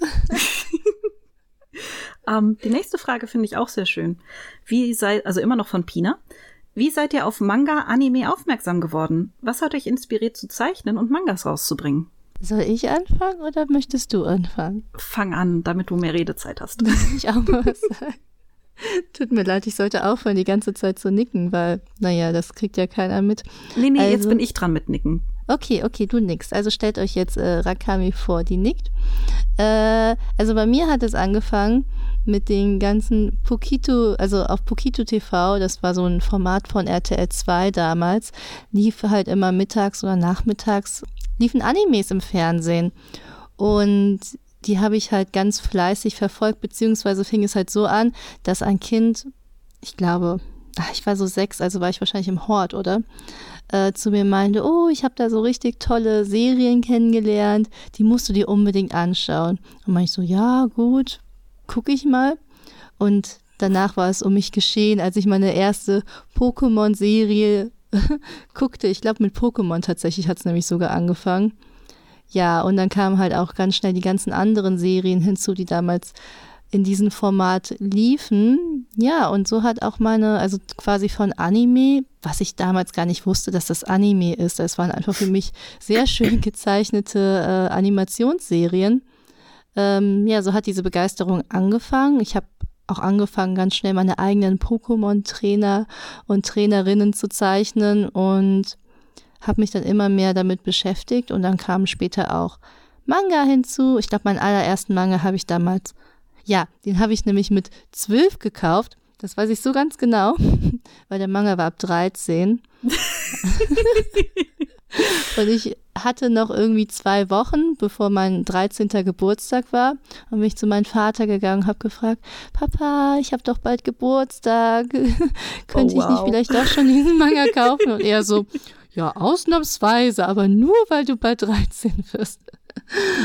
ähm, die nächste Frage finde ich auch sehr schön. Wie sei, also immer noch von Pina. Wie seid ihr auf Manga Anime aufmerksam geworden? Was hat euch inspiriert zu zeichnen und Mangas rauszubringen? Soll ich anfangen oder möchtest du anfangen? Fang an, damit du mehr Redezeit hast. ich auch mal was sagen. Tut mir leid, ich sollte aufhören, die ganze Zeit zu nicken, weil, naja, das kriegt ja keiner mit. Nee, nee, also, jetzt bin ich dran mit Nicken. Okay, okay, du nickst. Also stellt euch jetzt äh, Rakami vor, die nickt. Äh, also bei mir hat es angefangen mit den ganzen Pokito, also auf Pokito TV, das war so ein Format von RTL 2 damals, lief halt immer mittags oder nachmittags, liefen Animes im Fernsehen. Und die habe ich halt ganz fleißig verfolgt, beziehungsweise fing es halt so an, dass ein Kind, ich glaube, ich war so sechs, also war ich wahrscheinlich im Hort, oder? Äh, zu mir meinte, oh, ich habe da so richtig tolle Serien kennengelernt, die musst du dir unbedingt anschauen. Und meinte ich so, ja, gut, gucke ich mal. Und danach war es um mich geschehen, als ich meine erste Pokémon-Serie guckte. Ich glaube, mit Pokémon tatsächlich hat es nämlich sogar angefangen. Ja, und dann kamen halt auch ganz schnell die ganzen anderen Serien hinzu, die damals in diesem Format liefen. Ja, und so hat auch meine, also quasi von Anime, was ich damals gar nicht wusste, dass das Anime ist. Das waren einfach für mich sehr schön gezeichnete äh, Animationsserien. Ähm, ja, so hat diese Begeisterung angefangen. Ich habe auch angefangen, ganz schnell meine eigenen Pokémon-Trainer und Trainerinnen zu zeichnen und habe mich dann immer mehr damit beschäftigt und dann kam später auch Manga hinzu. Ich glaube, meinen allerersten Manga habe ich damals, ja, den habe ich nämlich mit zwölf gekauft. Das weiß ich so ganz genau, weil der Manga war ab 13. und ich hatte noch irgendwie zwei Wochen, bevor mein 13. Geburtstag war, und bin ich zu meinem Vater gegangen und habe gefragt, Papa, ich habe doch bald Geburtstag, könnte oh, wow. ich nicht vielleicht doch schon diesen Manga kaufen? Und er so, ja, ausnahmsweise, aber nur weil du bei 13 wirst.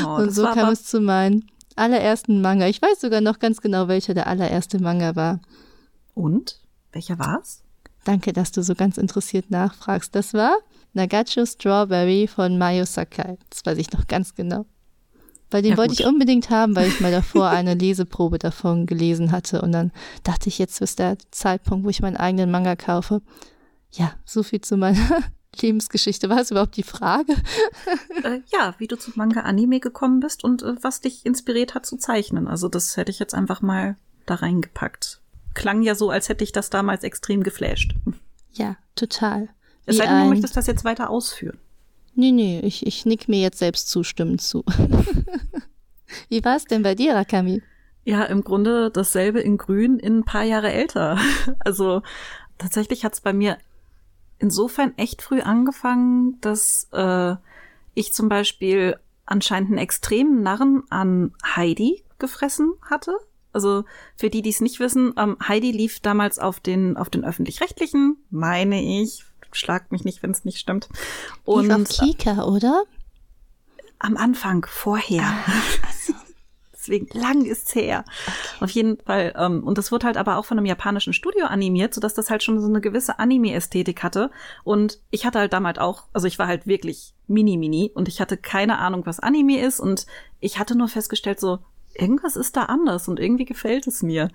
Oh, und so kam es zu meinem allerersten Manga. Ich weiß sogar noch ganz genau, welcher der allererste Manga war. Und? Welcher war's? Danke, dass du so ganz interessiert nachfragst. Das war Nagacho Strawberry von Mayo Sakai. Das weiß ich noch ganz genau. Weil den ja, wollte ich unbedingt haben, weil ich mal davor eine Leseprobe davon gelesen hatte. Und dann dachte ich, jetzt ist der Zeitpunkt, wo ich meinen eigenen Manga kaufe. Ja, so viel zu meiner Lebensgeschichte. War es überhaupt die Frage? Äh, ja, wie du zu Manga-Anime gekommen bist und äh, was dich inspiriert hat zu zeichnen. Also das hätte ich jetzt einfach mal da reingepackt. Klang ja so, als hätte ich das damals extrem geflasht. Ja, total. Es sei denn, du möchtest das jetzt weiter ausführen. Nee, nee, ich, ich nick mir jetzt selbst zustimmend zu. Wie war es denn bei dir, Rakami? Ja, im Grunde dasselbe in Grün in ein paar Jahre älter. Also tatsächlich hat es bei mir insofern echt früh angefangen, dass äh, ich zum Beispiel anscheinend einen extremen Narren an Heidi gefressen hatte. Also für die, die es nicht wissen, ähm, Heidi lief damals auf den auf den öffentlich-rechtlichen, meine ich, schlagt mich nicht, wenn es nicht stimmt. Und lief auf Kika, oder? Am Anfang, vorher. Ah, also. Deswegen lang ist's her. Okay. Auf jeden Fall. Ähm, und das wurde halt aber auch von einem japanischen Studio animiert, sodass das halt schon so eine gewisse Anime-Ästhetik hatte. Und ich hatte halt damals auch, also ich war halt wirklich mini-mini und ich hatte keine Ahnung, was Anime ist. Und ich hatte nur festgestellt, so, irgendwas ist da anders und irgendwie gefällt es mir.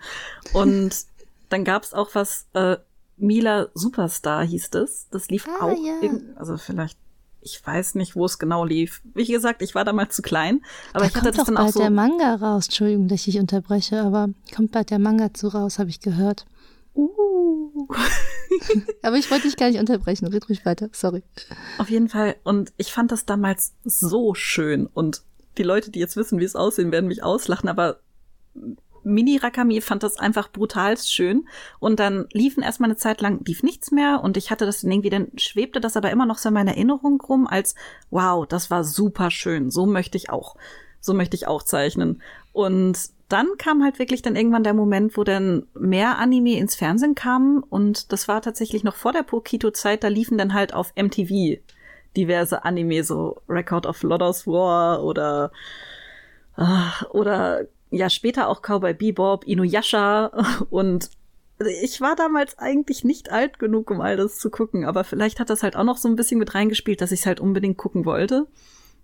Und dann gab's auch was, äh, Mila Superstar hieß das. Das lief ah, auch, ja. also vielleicht ich weiß nicht, wo es genau lief. Wie gesagt, ich war damals zu klein, aber da ich hatte kommt das dann auch bald so. der Manga raus. Entschuldigung, dass ich unterbreche, aber kommt bald der Manga zu raus, habe ich gehört. Uh. aber ich wollte dich gar nicht unterbrechen. Red ruhig weiter. Sorry. Auf jeden Fall. Und ich fand das damals so schön. Und die Leute, die jetzt wissen, wie es aussehen, werden mich auslachen, aber Mini Rakami fand das einfach brutal schön und dann liefen erstmal eine Zeit lang lief nichts mehr und ich hatte das irgendwie dann schwebte das aber immer noch so in meiner Erinnerung rum als wow, das war super schön, so möchte ich auch. So möchte ich auch zeichnen. Und dann kam halt wirklich dann irgendwann der Moment, wo dann mehr Anime ins Fernsehen kam und das war tatsächlich noch vor der Pokito Zeit, da liefen dann halt auf MTV diverse Anime so Record of Lodos War oder ah, oder ja später auch Cowboy Bebop, Inuyasha und ich war damals eigentlich nicht alt genug, um all das zu gucken, aber vielleicht hat das halt auch noch so ein bisschen mit reingespielt, dass ich es halt unbedingt gucken wollte.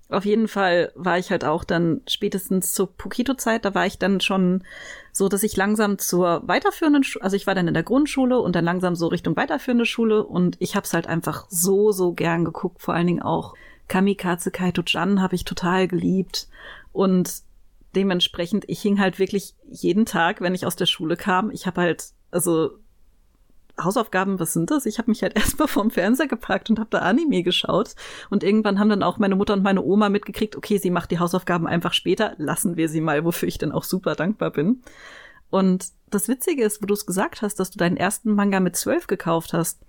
Auf jeden Fall war ich halt auch dann spätestens zur Pokito-Zeit, da war ich dann schon so, dass ich langsam zur weiterführenden, Schule, also ich war dann in der Grundschule und dann langsam so Richtung weiterführende Schule und ich hab's halt einfach so, so gern geguckt, vor allen Dingen auch Kamikaze Kaito-chan habe ich total geliebt und dementsprechend, ich hing halt wirklich jeden Tag, wenn ich aus der Schule kam. Ich habe halt, also Hausaufgaben, was sind das? Ich habe mich halt erstmal vorm Fernseher gepackt und habe da Anime geschaut. Und irgendwann haben dann auch meine Mutter und meine Oma mitgekriegt, okay, sie macht die Hausaufgaben einfach später, lassen wir sie mal, wofür ich dann auch super dankbar bin. Und das Witzige ist, wo du es gesagt hast, dass du deinen ersten Manga mit zwölf gekauft hast.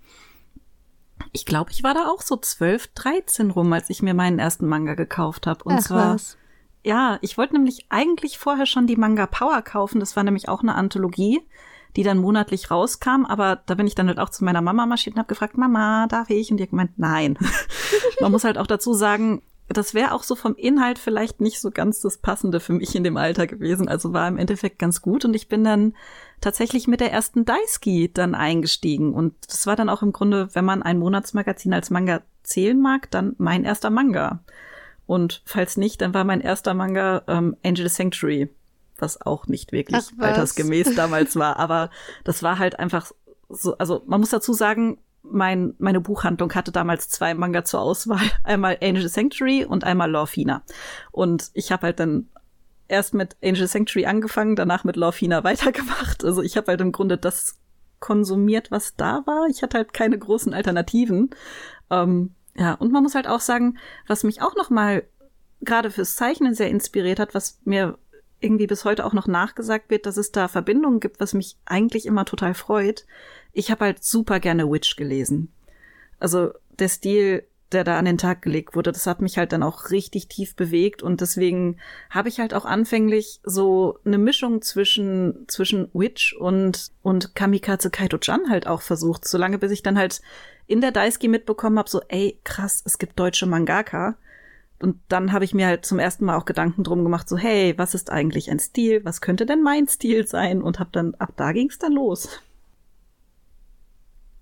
Ich glaube, ich war da auch so zwölf, dreizehn rum, als ich mir meinen ersten Manga gekauft habe. Und Ach, zwar was? Ja, ich wollte nämlich eigentlich vorher schon die Manga Power kaufen. Das war nämlich auch eine Anthologie, die dann monatlich rauskam. Aber da bin ich dann halt auch zu meiner Mama marschiert und habe gefragt, Mama, darf ich? Und die hat gemeint, nein. Man muss halt auch dazu sagen, das wäre auch so vom Inhalt vielleicht nicht so ganz das Passende für mich in dem Alter gewesen. Also war im Endeffekt ganz gut. Und ich bin dann tatsächlich mit der ersten Daisuke dann eingestiegen. Und das war dann auch im Grunde, wenn man ein Monatsmagazin als Manga zählen mag, dann mein erster Manga. Und falls nicht, dann war mein erster Manga ähm, Angel Sanctuary, was auch nicht wirklich Ach, altersgemäß damals war. Aber das war halt einfach so, also man muss dazu sagen, mein, meine Buchhandlung hatte damals zwei Manga zur Auswahl. Einmal Angel Sanctuary und einmal Lorfina. Und ich habe halt dann erst mit Angel Sanctuary angefangen, danach mit Lorfina weitergemacht. Also ich habe halt im Grunde das konsumiert, was da war. Ich hatte halt keine großen Alternativen. Ähm, ja, und man muss halt auch sagen, was mich auch noch mal gerade fürs Zeichnen sehr inspiriert hat, was mir irgendwie bis heute auch noch nachgesagt wird, dass es da Verbindungen gibt, was mich eigentlich immer total freut. Ich habe halt super gerne Witch gelesen. Also der Stil, der da an den Tag gelegt wurde, das hat mich halt dann auch richtig tief bewegt und deswegen habe ich halt auch anfänglich so eine Mischung zwischen zwischen Witch und und Kamikaze Kaito-chan halt auch versucht, solange bis ich dann halt in der Daisuke mitbekommen habe, so, ey, krass, es gibt deutsche Mangaka. Und dann habe ich mir halt zum ersten Mal auch Gedanken drum gemacht, so, hey, was ist eigentlich ein Stil? Was könnte denn mein Stil sein? Und hab dann, ab da ging's dann los.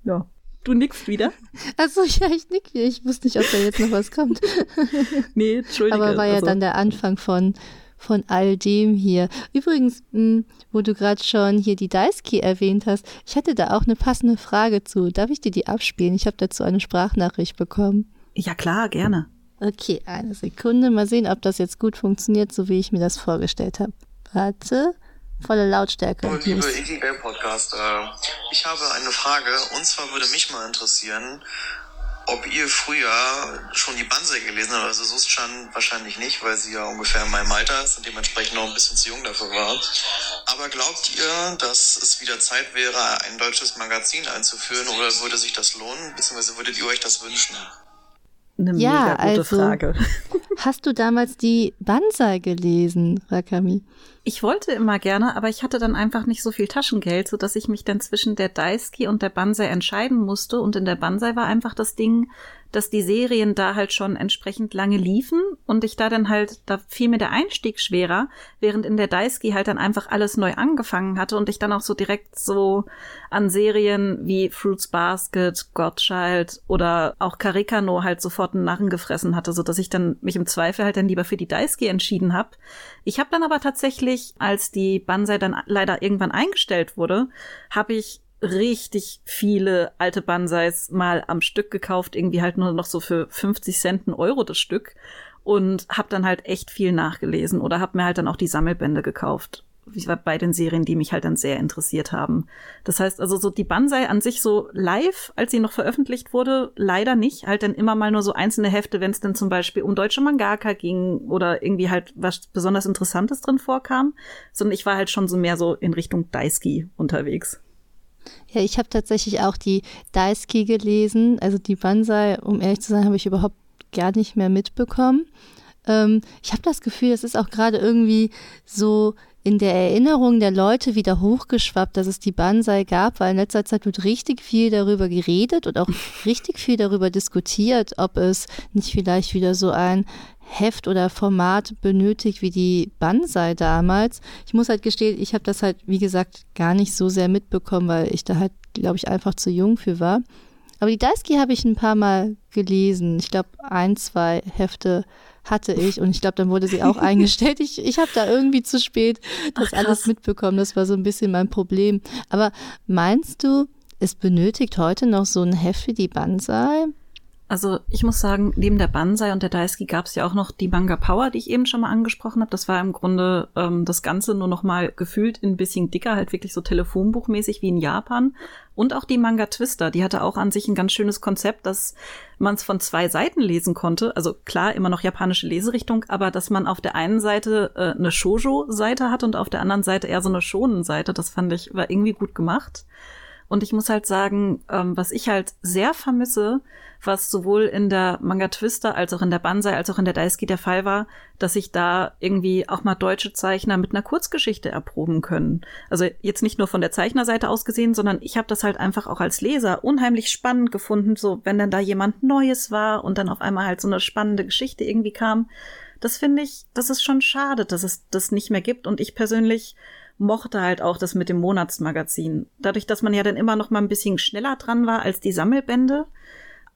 Ja. Du nickst wieder? Achso, ja, ich nick wieder. Ich wusste nicht, ob da jetzt noch was kommt. nee, Entschuldige. Aber war ja also, dann der Anfang von, von all dem hier. Übrigens, mh, wo du gerade schon hier die Daisky erwähnt hast, ich hatte da auch eine passende Frage zu. Darf ich dir die abspielen? Ich habe dazu eine Sprachnachricht bekommen. Ja, klar, gerne. Okay, eine Sekunde. Mal sehen, ob das jetzt gut funktioniert, so wie ich mir das vorgestellt habe. Warte. Volle Lautstärke. Und liebe Ikigai Podcast, äh, ich habe eine Frage und zwar würde mich mal interessieren, ob ihr früher schon die Banzai gelesen habt. Also Suschan wahrscheinlich nicht, weil sie ja ungefähr in meinem Alter ist und dementsprechend noch ein bisschen zu jung dafür war. Aber glaubt ihr, dass es wieder Zeit wäre, ein deutsches Magazin einzuführen oder würde sich das lohnen? Beziehungsweise würdet ihr euch das wünschen? Eine Ja, mega gute also- Frage. Hast du damals die Banzai gelesen, Rakami? Ich wollte immer gerne, aber ich hatte dann einfach nicht so viel Taschengeld, so dass ich mich dann zwischen der Daisuke und der Banzai entscheiden musste. Und in der Banzai war einfach das Ding, dass die Serien da halt schon entsprechend lange liefen und ich da dann halt, da fiel mir der Einstieg schwerer, während in der Daisuke halt dann einfach alles neu angefangen hatte und ich dann auch so direkt so an Serien wie Fruits Basket, Godchild oder auch Karikano halt sofort einen Narren gefressen hatte, so dass ich dann mich im Zweifel halt dann lieber für die Daisuke entschieden habe. Ich habe dann aber tatsächlich, als die Banzai dann leider irgendwann eingestellt wurde, habe ich richtig viele alte Bansais mal am Stück gekauft, irgendwie halt nur noch so für 50 Cent ein Euro das Stück und habe dann halt echt viel nachgelesen oder habe mir halt dann auch die Sammelbände gekauft wie bei den Serien, die mich halt dann sehr interessiert haben. Das heißt also so die Banzai an sich so live, als sie noch veröffentlicht wurde, leider nicht. Halt dann immer mal nur so einzelne Hefte, wenn es dann zum Beispiel um deutsche Mangaka ging oder irgendwie halt was besonders Interessantes drin vorkam. Sondern ich war halt schon so mehr so in Richtung Daisuke unterwegs. Ja, ich habe tatsächlich auch die Daisuke gelesen. Also die Banzai, um ehrlich zu sein, habe ich überhaupt gar nicht mehr mitbekommen. Ähm, ich habe das Gefühl, es ist auch gerade irgendwie so in der Erinnerung der Leute wieder hochgeschwappt, dass es die Banzai gab, weil in letzter Zeit wird richtig viel darüber geredet und auch richtig viel darüber diskutiert, ob es nicht vielleicht wieder so ein Heft oder Format benötigt wie die Banzai damals. Ich muss halt gestehen, ich habe das halt, wie gesagt, gar nicht so sehr mitbekommen, weil ich da halt, glaube ich, einfach zu jung für war. Aber die Daisuke habe ich ein paar Mal gelesen. Ich glaube, ein, zwei Hefte hatte ich und ich glaube, dann wurde sie auch eingestellt. Ich, ich habe da irgendwie zu spät das Ach, alles mitbekommen. Das war so ein bisschen mein Problem. Aber meinst du, es benötigt heute noch so ein Heft wie die Banzai? Also ich muss sagen, neben der Banzai und der Daisuke gab es ja auch noch die Manga Power, die ich eben schon mal angesprochen habe. Das war im Grunde ähm, das Ganze nur noch mal gefühlt ein bisschen dicker, halt wirklich so telefonbuchmäßig wie in Japan. Und auch die Manga Twister, die hatte auch an sich ein ganz schönes Konzept, dass man es von zwei Seiten lesen konnte. Also klar, immer noch japanische Leserichtung, aber dass man auf der einen Seite äh, eine Shoujo-Seite hat und auf der anderen Seite eher so eine Shonen-Seite. Das fand ich, war irgendwie gut gemacht. Und ich muss halt sagen, ähm, was ich halt sehr vermisse, was sowohl in der Manga Twister als auch in der Banzai als auch in der Daisuke der Fall war, dass sich da irgendwie auch mal deutsche Zeichner mit einer Kurzgeschichte erproben können. Also jetzt nicht nur von der Zeichnerseite aus gesehen, sondern ich habe das halt einfach auch als Leser unheimlich spannend gefunden, so wenn dann da jemand Neues war und dann auf einmal halt so eine spannende Geschichte irgendwie kam. Das finde ich, das ist schon schade, dass es das nicht mehr gibt. Und ich persönlich mochte halt auch das mit dem Monatsmagazin. Dadurch, dass man ja dann immer noch mal ein bisschen schneller dran war als die Sammelbände,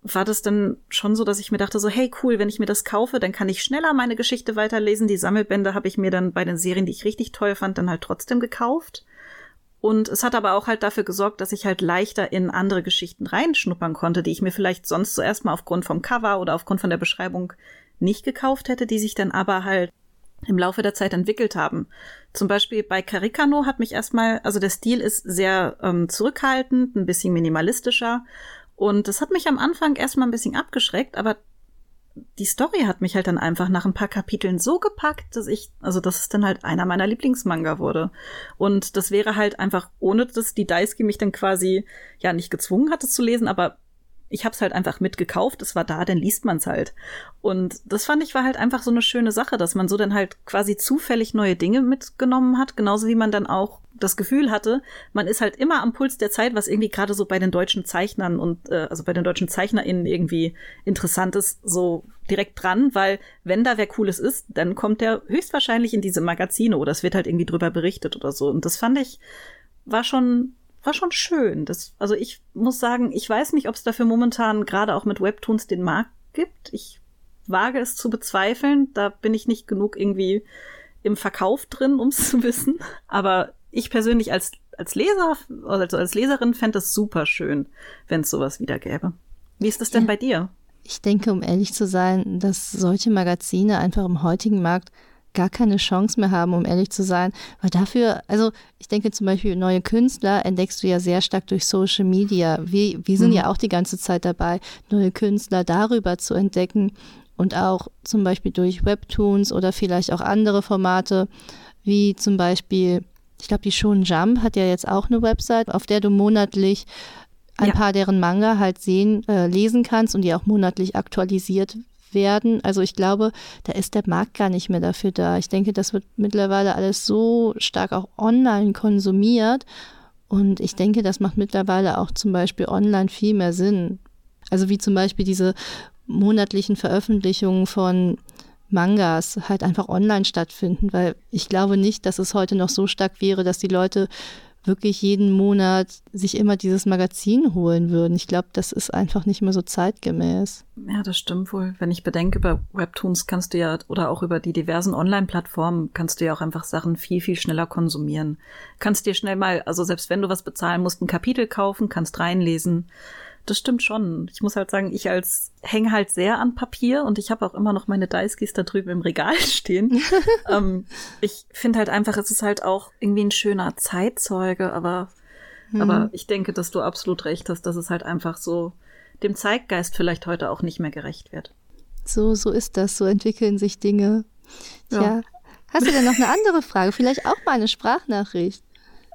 war das dann schon so, dass ich mir dachte so, hey cool, wenn ich mir das kaufe, dann kann ich schneller meine Geschichte weiterlesen. Die Sammelbände habe ich mir dann bei den Serien, die ich richtig toll fand, dann halt trotzdem gekauft. Und es hat aber auch halt dafür gesorgt, dass ich halt leichter in andere Geschichten reinschnuppern konnte, die ich mir vielleicht sonst zuerst mal aufgrund vom Cover oder aufgrund von der Beschreibung nicht gekauft hätte, die sich dann aber halt im Laufe der Zeit entwickelt haben. Zum Beispiel bei Caricano hat mich erstmal, also der Stil ist sehr ähm, zurückhaltend, ein bisschen minimalistischer. Und das hat mich am Anfang erstmal ein bisschen abgeschreckt, aber die Story hat mich halt dann einfach nach ein paar Kapiteln so gepackt, dass ich, also dass es dann halt einer meiner Lieblingsmanga wurde. Und das wäre halt einfach, ohne dass die Daisuke mich dann quasi, ja, nicht gezwungen hat, es zu lesen, aber ich habe es halt einfach mitgekauft, es war da, dann liest man es halt. Und das fand ich war halt einfach so eine schöne Sache, dass man so dann halt quasi zufällig neue Dinge mitgenommen hat, genauso wie man dann auch das Gefühl hatte, man ist halt immer am Puls der Zeit, was irgendwie gerade so bei den deutschen Zeichnern und äh, also bei den deutschen ZeichnerInnen irgendwie interessant ist, so direkt dran, weil wenn da wer Cooles ist, dann kommt der höchstwahrscheinlich in diese Magazine oder es wird halt irgendwie drüber berichtet oder so. Und das fand ich, war schon war schon schön. Das, also ich muss sagen, ich weiß nicht, ob es dafür momentan gerade auch mit Webtoons den Markt gibt. Ich wage es zu bezweifeln. Da bin ich nicht genug irgendwie im Verkauf drin, um es zu wissen. Aber ich persönlich als, als Leser, also als Leserin fände es super schön, wenn es sowas wieder gäbe. Wie ist das denn ja. bei dir? Ich denke, um ehrlich zu sein, dass solche Magazine einfach im heutigen Markt gar keine Chance mehr haben, um ehrlich zu sein. Weil dafür, also ich denke zum Beispiel, neue Künstler entdeckst du ja sehr stark durch Social Media. Wir, wir sind mhm. ja auch die ganze Zeit dabei, neue Künstler darüber zu entdecken und auch zum Beispiel durch Webtoons oder vielleicht auch andere Formate, wie zum Beispiel, ich glaube, die Shonen Jump hat ja jetzt auch eine Website, auf der du monatlich ein ja. paar deren Manga halt sehen, äh, lesen kannst und die auch monatlich aktualisiert werden. Also ich glaube, da ist der Markt gar nicht mehr dafür da. Ich denke, das wird mittlerweile alles so stark auch online konsumiert. Und ich denke, das macht mittlerweile auch zum Beispiel online viel mehr Sinn. Also wie zum Beispiel diese monatlichen Veröffentlichungen von Mangas halt einfach online stattfinden, weil ich glaube nicht, dass es heute noch so stark wäre, dass die Leute wirklich jeden Monat sich immer dieses Magazin holen würden. Ich glaube, das ist einfach nicht mehr so zeitgemäß. Ja, das stimmt wohl. Wenn ich bedenke, über Webtoons kannst du ja oder auch über die diversen Online-Plattformen kannst du ja auch einfach Sachen viel, viel schneller konsumieren. Kannst dir schnell mal, also selbst wenn du was bezahlen musst, ein Kapitel kaufen, kannst reinlesen das stimmt schon. Ich muss halt sagen, ich als hänge halt sehr an Papier und ich habe auch immer noch meine Daiskis da drüben im Regal stehen. ähm, ich finde halt einfach, es ist halt auch irgendwie ein schöner Zeitzeuge, aber, mhm. aber ich denke, dass du absolut recht hast, dass es halt einfach so dem Zeitgeist vielleicht heute auch nicht mehr gerecht wird. So, so ist das, so entwickeln sich Dinge. Tja. Ja. Hast du denn noch eine andere Frage? Vielleicht auch mal eine Sprachnachricht?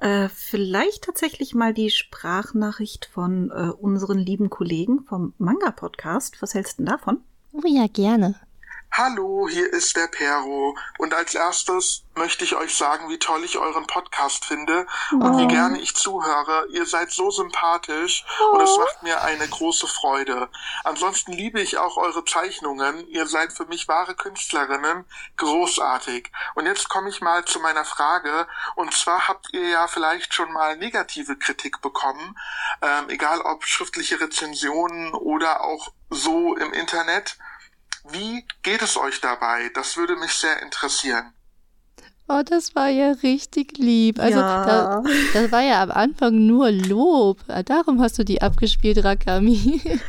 Äh, vielleicht tatsächlich mal die Sprachnachricht von äh, unseren lieben Kollegen vom Manga-Podcast. Was hältst du denn davon? Oh ja, gerne. Hallo, hier ist der Pero und als erstes möchte ich euch sagen, wie toll ich euren Podcast finde oh. und wie oh. gerne ich zuhöre. Ihr seid so sympathisch oh. und es oh. macht mir eine große Freude. Ansonsten liebe ich auch eure Zeichnungen. Ihr seid für mich wahre Künstlerinnen. Großartig. Und jetzt komme ich mal zu meiner Frage. Und zwar habt ihr ja vielleicht schon mal negative Kritik bekommen, ähm, egal ob schriftliche Rezensionen oder auch so im Internet. Wie geht es euch dabei? Das würde mich sehr interessieren. Oh, das war ja richtig lieb. Also, ja. da, das war ja am Anfang nur Lob. Darum hast du die abgespielt, Rakami.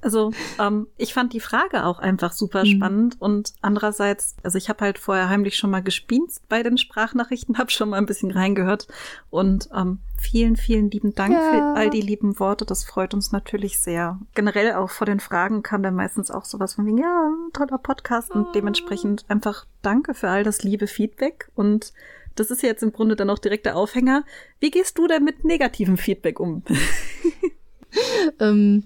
Also, ähm, ich fand die Frage auch einfach super mhm. spannend. Und andererseits, also ich habe halt vorher heimlich schon mal gespienst bei den Sprachnachrichten, habe schon mal ein bisschen reingehört. Und ähm, vielen, vielen lieben Dank ja. für all die lieben Worte. Das freut uns natürlich sehr. Generell auch vor den Fragen kam dann meistens auch sowas von wegen, ja, toller Podcast. Und oh. dementsprechend einfach danke für all das liebe Feedback. Und das ist jetzt im Grunde dann auch direkt der Aufhänger. Wie gehst du denn mit negativem Feedback um? ähm,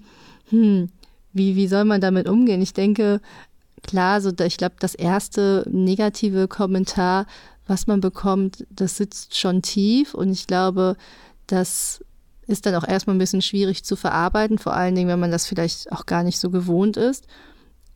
hm, wie, wie soll man damit umgehen? Ich denke, klar, so ich glaube, das erste negative Kommentar, was man bekommt, das sitzt schon tief und ich glaube, das ist dann auch erstmal ein bisschen schwierig zu verarbeiten, vor allen Dingen, wenn man das vielleicht auch gar nicht so gewohnt ist.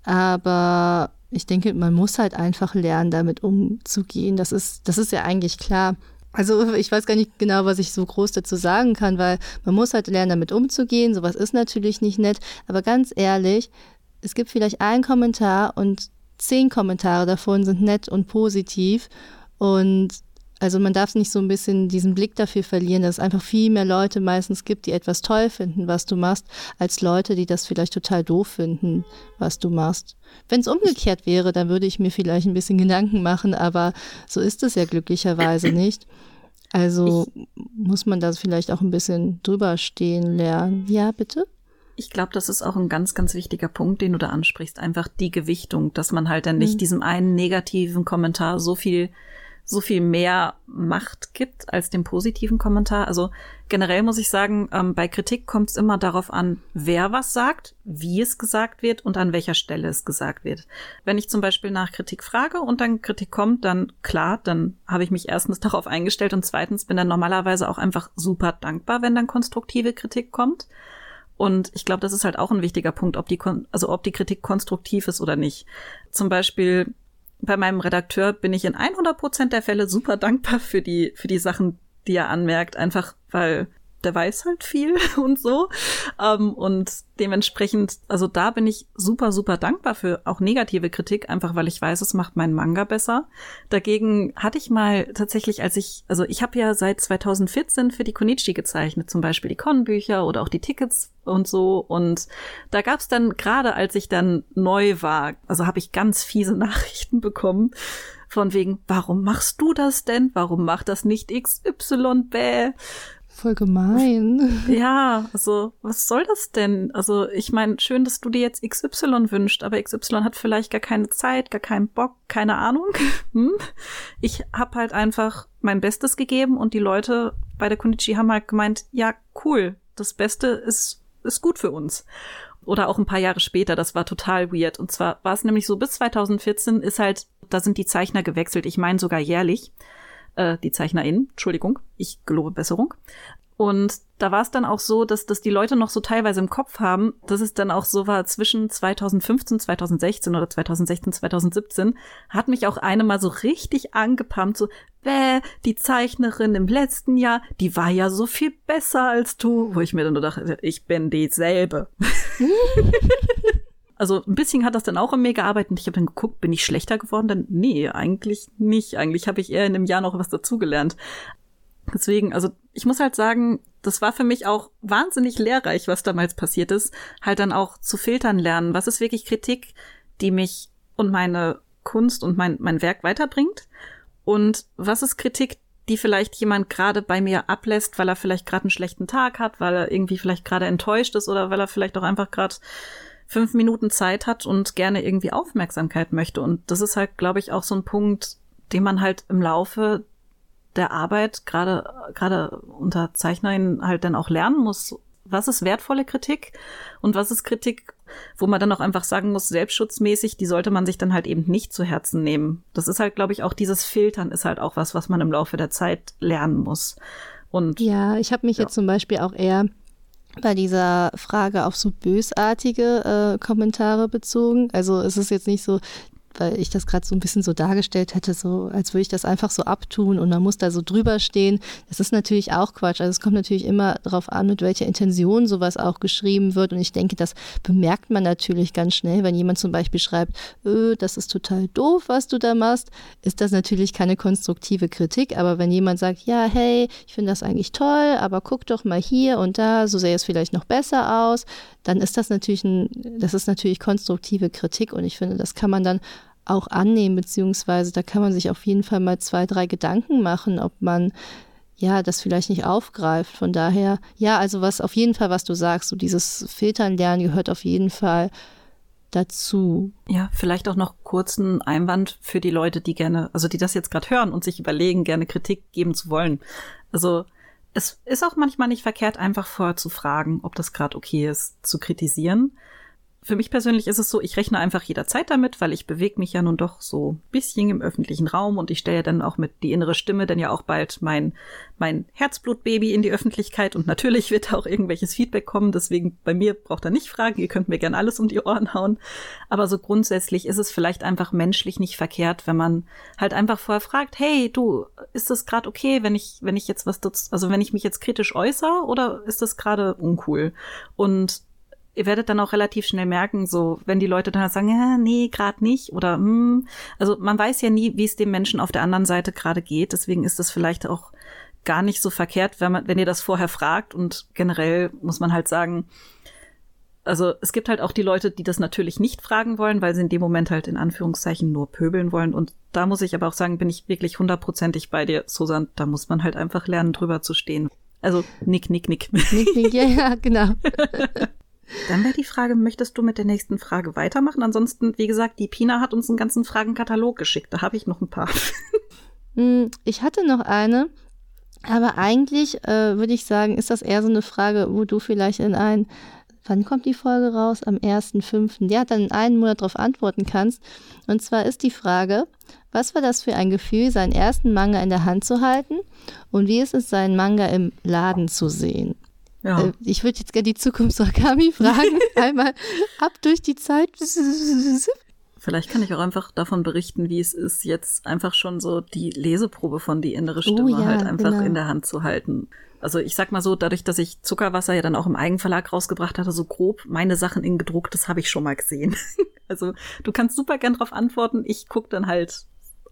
Aber ich denke, man muss halt einfach lernen, damit umzugehen. Das ist, das ist ja eigentlich klar. Also ich weiß gar nicht genau, was ich so groß dazu sagen kann, weil man muss halt lernen, damit umzugehen. Sowas ist natürlich nicht nett. Aber ganz ehrlich, es gibt vielleicht einen Kommentar und zehn Kommentare davon sind nett und positiv. Und also man darf nicht so ein bisschen diesen Blick dafür verlieren, dass es einfach viel mehr Leute meistens gibt, die etwas toll finden, was du machst, als Leute, die das vielleicht total doof finden, was du machst. Wenn es umgekehrt wäre, dann würde ich mir vielleicht ein bisschen Gedanken machen, aber so ist es ja glücklicherweise nicht. Also ich, muss man da vielleicht auch ein bisschen drüber stehen lernen. Ja, bitte? Ich glaube, das ist auch ein ganz, ganz wichtiger Punkt, den du da ansprichst. Einfach die Gewichtung, dass man halt dann nicht mhm. diesem einen negativen Kommentar so viel so viel mehr Macht gibt als dem positiven Kommentar. Also generell muss ich sagen, ähm, bei Kritik kommt es immer darauf an, wer was sagt, wie es gesagt wird und an welcher Stelle es gesagt wird. Wenn ich zum Beispiel nach Kritik frage und dann Kritik kommt, dann klar, dann habe ich mich erstens darauf eingestellt und zweitens bin dann normalerweise auch einfach super dankbar, wenn dann konstruktive Kritik kommt. Und ich glaube, das ist halt auch ein wichtiger Punkt, ob die, also ob die Kritik konstruktiv ist oder nicht. Zum Beispiel bei meinem Redakteur bin ich in 100 Prozent der Fälle super dankbar für die, für die Sachen, die er anmerkt, einfach weil der weiß halt viel und so. Ähm, und dementsprechend, also da bin ich super, super dankbar für auch negative Kritik, einfach weil ich weiß, es macht meinen Manga besser. Dagegen hatte ich mal tatsächlich, als ich, also ich habe ja seit 2014 für die Konichi gezeichnet, zum Beispiel die Con-Bücher oder auch die Tickets und so. Und da gab's dann, gerade als ich dann neu war, also habe ich ganz fiese Nachrichten bekommen. Von wegen, warum machst du das denn? Warum macht das nicht XY? Bäh. Voll gemein. Ja, also was soll das denn? Also ich meine, schön, dass du dir jetzt XY wünscht, aber XY hat vielleicht gar keine Zeit, gar keinen Bock, keine Ahnung. Hm? Ich habe halt einfach mein Bestes gegeben und die Leute bei der Kunichi haben halt gemeint, ja, cool, das Beste ist, ist gut für uns. Oder auch ein paar Jahre später, das war total weird. Und zwar war es nämlich so, bis 2014 ist halt, da sind die Zeichner gewechselt, ich meine sogar jährlich äh, die ZeichnerInnen, Entschuldigung, ich gelobe Besserung. Und da war es dann auch so, dass dass die Leute noch so teilweise im Kopf haben, dass es dann auch so war zwischen 2015, 2016 oder 2016, 2017, hat mich auch eine mal so richtig angepumpt, so, bäh, die Zeichnerin im letzten Jahr, die war ja so viel besser als du, wo ich mir dann nur dachte, ich bin dieselbe. Also ein bisschen hat das dann auch an mir gearbeitet und ich habe dann geguckt, bin ich schlechter geworden? Dann nee, eigentlich nicht. Eigentlich habe ich eher in einem Jahr noch was dazugelernt. Deswegen, also ich muss halt sagen, das war für mich auch wahnsinnig lehrreich, was damals passiert ist, halt dann auch zu filtern lernen. Was ist wirklich Kritik, die mich und meine Kunst und mein, mein Werk weiterbringt? Und was ist Kritik, die vielleicht jemand gerade bei mir ablässt, weil er vielleicht gerade einen schlechten Tag hat, weil er irgendwie vielleicht gerade enttäuscht ist oder weil er vielleicht auch einfach gerade fünf Minuten Zeit hat und gerne irgendwie Aufmerksamkeit möchte. Und das ist halt, glaube ich, auch so ein Punkt, den man halt im Laufe der Arbeit, gerade, gerade unter Zeichnerinnen halt dann auch lernen muss. Was ist wertvolle Kritik und was ist Kritik, wo man dann auch einfach sagen muss, selbstschutzmäßig, die sollte man sich dann halt eben nicht zu Herzen nehmen. Das ist halt, glaube ich, auch dieses Filtern ist halt auch was, was man im Laufe der Zeit lernen muss. Und ja, ich habe mich ja. jetzt zum Beispiel auch eher bei dieser Frage auf so bösartige äh, Kommentare bezogen. Also es ist jetzt nicht so, weil ich das gerade so ein bisschen so dargestellt hätte, so als würde ich das einfach so abtun und man muss da so drüber stehen. Das ist natürlich auch Quatsch. Also es kommt natürlich immer darauf an, mit welcher Intention sowas auch geschrieben wird. Und ich denke, das bemerkt man natürlich ganz schnell, wenn jemand zum Beispiel schreibt, öh, das ist total doof, was du da machst, ist das natürlich keine konstruktive Kritik. Aber wenn jemand sagt, ja, hey, ich finde das eigentlich toll, aber guck doch mal hier und da, so sähe es vielleicht noch besser aus, dann ist das natürlich ein, das ist natürlich konstruktive Kritik und ich finde, das kann man dann auch annehmen, beziehungsweise da kann man sich auf jeden Fall mal zwei, drei Gedanken machen, ob man ja das vielleicht nicht aufgreift. Von daher, ja, also was auf jeden Fall, was du sagst, so dieses Filtern lernen gehört auf jeden Fall dazu. Ja, vielleicht auch noch kurzen Einwand für die Leute, die gerne, also die das jetzt gerade hören und sich überlegen, gerne Kritik geben zu wollen. Also es ist auch manchmal nicht verkehrt, einfach vorher zu fragen, ob das gerade okay ist, zu kritisieren für mich persönlich ist es so, ich rechne einfach jederzeit damit, weil ich bewege mich ja nun doch so ein bisschen im öffentlichen Raum und ich stelle ja dann auch mit die innere Stimme dann ja auch bald mein, mein Herzblutbaby in die Öffentlichkeit und natürlich wird da auch irgendwelches Feedback kommen, deswegen bei mir braucht er nicht fragen, ihr könnt mir gern alles um die Ohren hauen, aber so grundsätzlich ist es vielleicht einfach menschlich nicht verkehrt, wenn man halt einfach vorher fragt, hey, du, ist das gerade okay, wenn ich, wenn ich jetzt was, also wenn ich mich jetzt kritisch äußere oder ist das gerade uncool? Und ihr werdet dann auch relativ schnell merken, so wenn die Leute dann sagen, ja, nee, gerade nicht oder hm, also man weiß ja nie, wie es dem Menschen auf der anderen Seite gerade geht. Deswegen ist das vielleicht auch gar nicht so verkehrt, wenn man, wenn ihr das vorher fragt. Und generell muss man halt sagen, also es gibt halt auch die Leute, die das natürlich nicht fragen wollen, weil sie in dem Moment halt in Anführungszeichen nur pöbeln wollen. Und da muss ich aber auch sagen, bin ich wirklich hundertprozentig bei dir, Susan. Da muss man halt einfach lernen, drüber zu stehen. Also nick, nick, nick. Nick, nick, ja, ja, genau. Dann wäre die Frage, möchtest du mit der nächsten Frage weitermachen? Ansonsten, wie gesagt, die Pina hat uns einen ganzen Fragenkatalog geschickt. Da habe ich noch ein paar. Hm, ich hatte noch eine, aber eigentlich äh, würde ich sagen, ist das eher so eine Frage, wo du vielleicht in ein, wann kommt die Folge raus? Am 1.5. Ja, dann in einem Monat darauf antworten kannst. Und zwar ist die Frage, was war das für ein Gefühl, seinen ersten Manga in der Hand zu halten? Und wie ist es, seinen Manga im Laden zu sehen? Ja. Äh, ich würde jetzt gerne die Zukunftsorigami fragen. Einmal ab durch die Zeit. Vielleicht kann ich auch einfach davon berichten, wie es ist, jetzt einfach schon so die Leseprobe von die innere Stimme Oh ja, halt einfach genau. in der Hand zu halten. Also ich sag mal so, dadurch, dass ich Zuckerwasser ja dann auch im Eigenverlag rausgebracht hatte, so grob meine Sachen in gedrucktes habe ich schon mal gesehen. also du kannst super gern drauf antworten. Ich guck dann halt,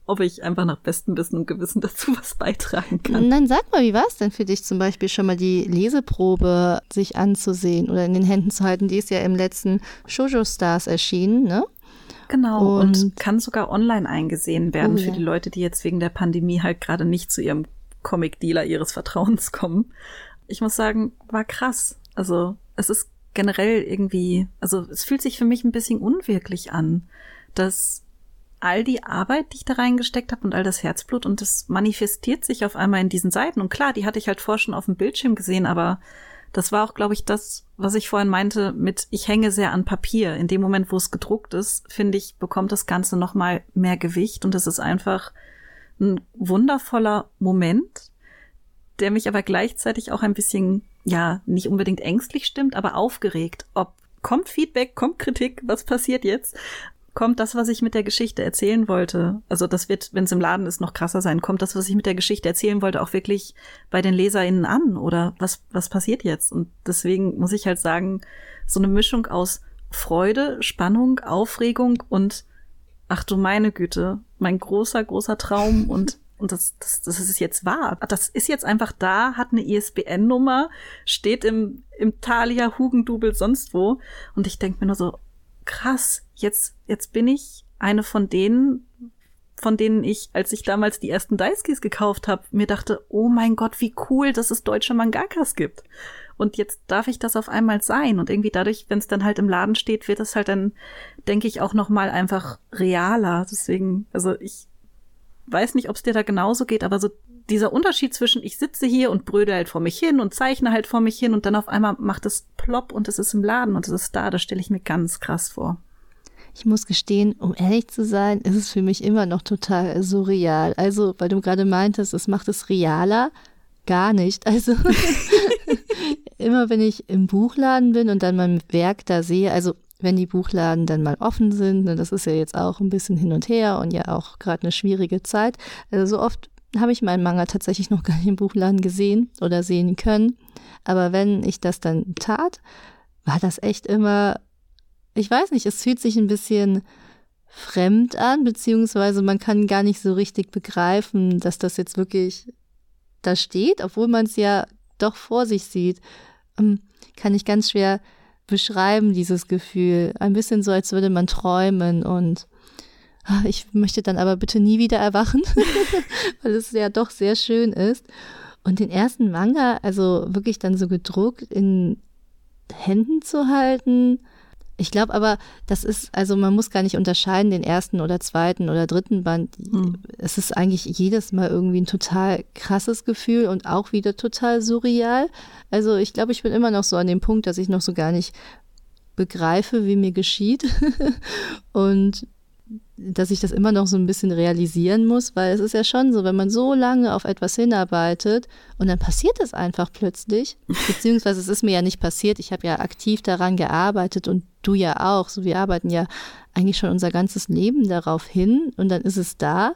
ob ich einfach nach bestem Wissen und Gewissen dazu was beitragen kann. Dann sag mal, wie war es denn für dich zum Beispiel schon mal die Leseprobe sich anzusehen oder in den Händen zu halten? Die ist ja im letzten Shoujo Stars erschienen, ne? Genau, und, Und- kann sogar online eingesehen werden Oh, für ja. die Leute, die jetzt wegen der Pandemie halt gerade nicht zu ihrem Comic-Dealer ihres Vertrauens kommen. Ich muss sagen, war krass. Also es ist generell irgendwie, also es fühlt sich für mich ein bisschen unwirklich an, dass all die Arbeit, die ich da reingesteckt habe und all das Herzblut und das manifestiert sich auf einmal in diesen Seiten. Und klar, die hatte ich halt vorher schon auf dem Bildschirm gesehen, aber das war auch, glaube ich, das, was ich vorhin meinte mit, ich hänge sehr an Papier. In dem Moment, wo es gedruckt ist, finde ich, bekommt das Ganze noch mal mehr Gewicht und es ist einfach ein wundervoller Moment, der mich aber gleichzeitig auch ein bisschen, ja, nicht unbedingt ängstlich stimmt, aber aufgeregt. Ob kommt Feedback, kommt Kritik, was passiert jetzt? Kommt das, was ich mit der Geschichte erzählen wollte? Also das wird, wenn es im Laden ist, noch krasser sein. Kommt das, was ich mit der Geschichte erzählen wollte, auch wirklich bei den LeserInnen an? Oder was, was passiert jetzt? Und deswegen muss ich halt sagen, so eine Mischung aus Freude, Spannung, Aufregung und ach du meine Güte, mein großer, großer Traum und und das, das, das ist jetzt wahr. Das ist jetzt einfach da, hat eine ISBN-Nummer, steht im, im Thalia, Hugendubel, sonst wo. Und ich denke mir nur so, krass, jetzt, jetzt bin ich eine von denen, von denen ich, als ich damals die ersten Daiskis gekauft habe, mir dachte, oh mein Gott, wie cool, dass es deutsche Mangakas gibt. Und jetzt darf ich das auf einmal sein. Und irgendwie dadurch, wenn es dann halt im Laden steht, wird es halt dann, denke ich, auch noch mal einfach realer. Deswegen, also ich weiß nicht, ob es dir da genauso geht, aber so dieser Unterschied zwischen ich sitze hier und bröde halt vor mich hin und zeichne halt vor mich hin und dann auf einmal macht es plopp und es ist im Laden und es ist da, das stelle ich mir ganz krass vor. Ich muss gestehen, um ehrlich zu sein, ist es für mich immer noch total surreal. Also, weil du gerade meintest, es macht es realer. Gar nicht. Also, immer wenn ich im Buchladen bin und dann mein Werk da sehe, also wenn die Buchladen dann mal offen sind, ne, das ist ja jetzt auch ein bisschen hin und her und ja auch gerade eine schwierige Zeit. Also so oft habe ich meinen Manga tatsächlich noch gar nicht im Buchladen gesehen oder sehen können. Aber wenn ich das dann tat, war das echt immer, ich weiß nicht, es fühlt sich ein bisschen fremd an, beziehungsweise man kann gar nicht so richtig begreifen, dass das jetzt wirklich da steht, obwohl man es ja doch vor sich sieht. Ähm, Kann ich ganz schwer beschreiben, dieses Gefühl. Ein bisschen so, als würde man träumen und ich möchte dann aber bitte nie wieder erwachen, weil es ja doch sehr schön ist. Und den ersten Manga, also wirklich dann so gedruckt in Händen zu halten. Ich glaube aber, das ist, also man muss gar nicht unterscheiden, den ersten oder zweiten oder dritten Band. Hm. Es ist eigentlich jedes Mal irgendwie ein total krasses Gefühl und auch wieder total surreal. Also ich glaube, ich bin immer noch so an dem Punkt, dass ich noch so gar nicht begreife, wie mir geschieht. und dass ich das immer noch so ein bisschen realisieren muss, weil es ist ja schon so, wenn man so lange auf etwas hinarbeitet und dann passiert es einfach plötzlich, beziehungsweise es ist mir ja nicht passiert, ich habe ja aktiv daran gearbeitet und du ja auch, so wir arbeiten ja eigentlich schon unser ganzes Leben darauf hin und dann ist es da.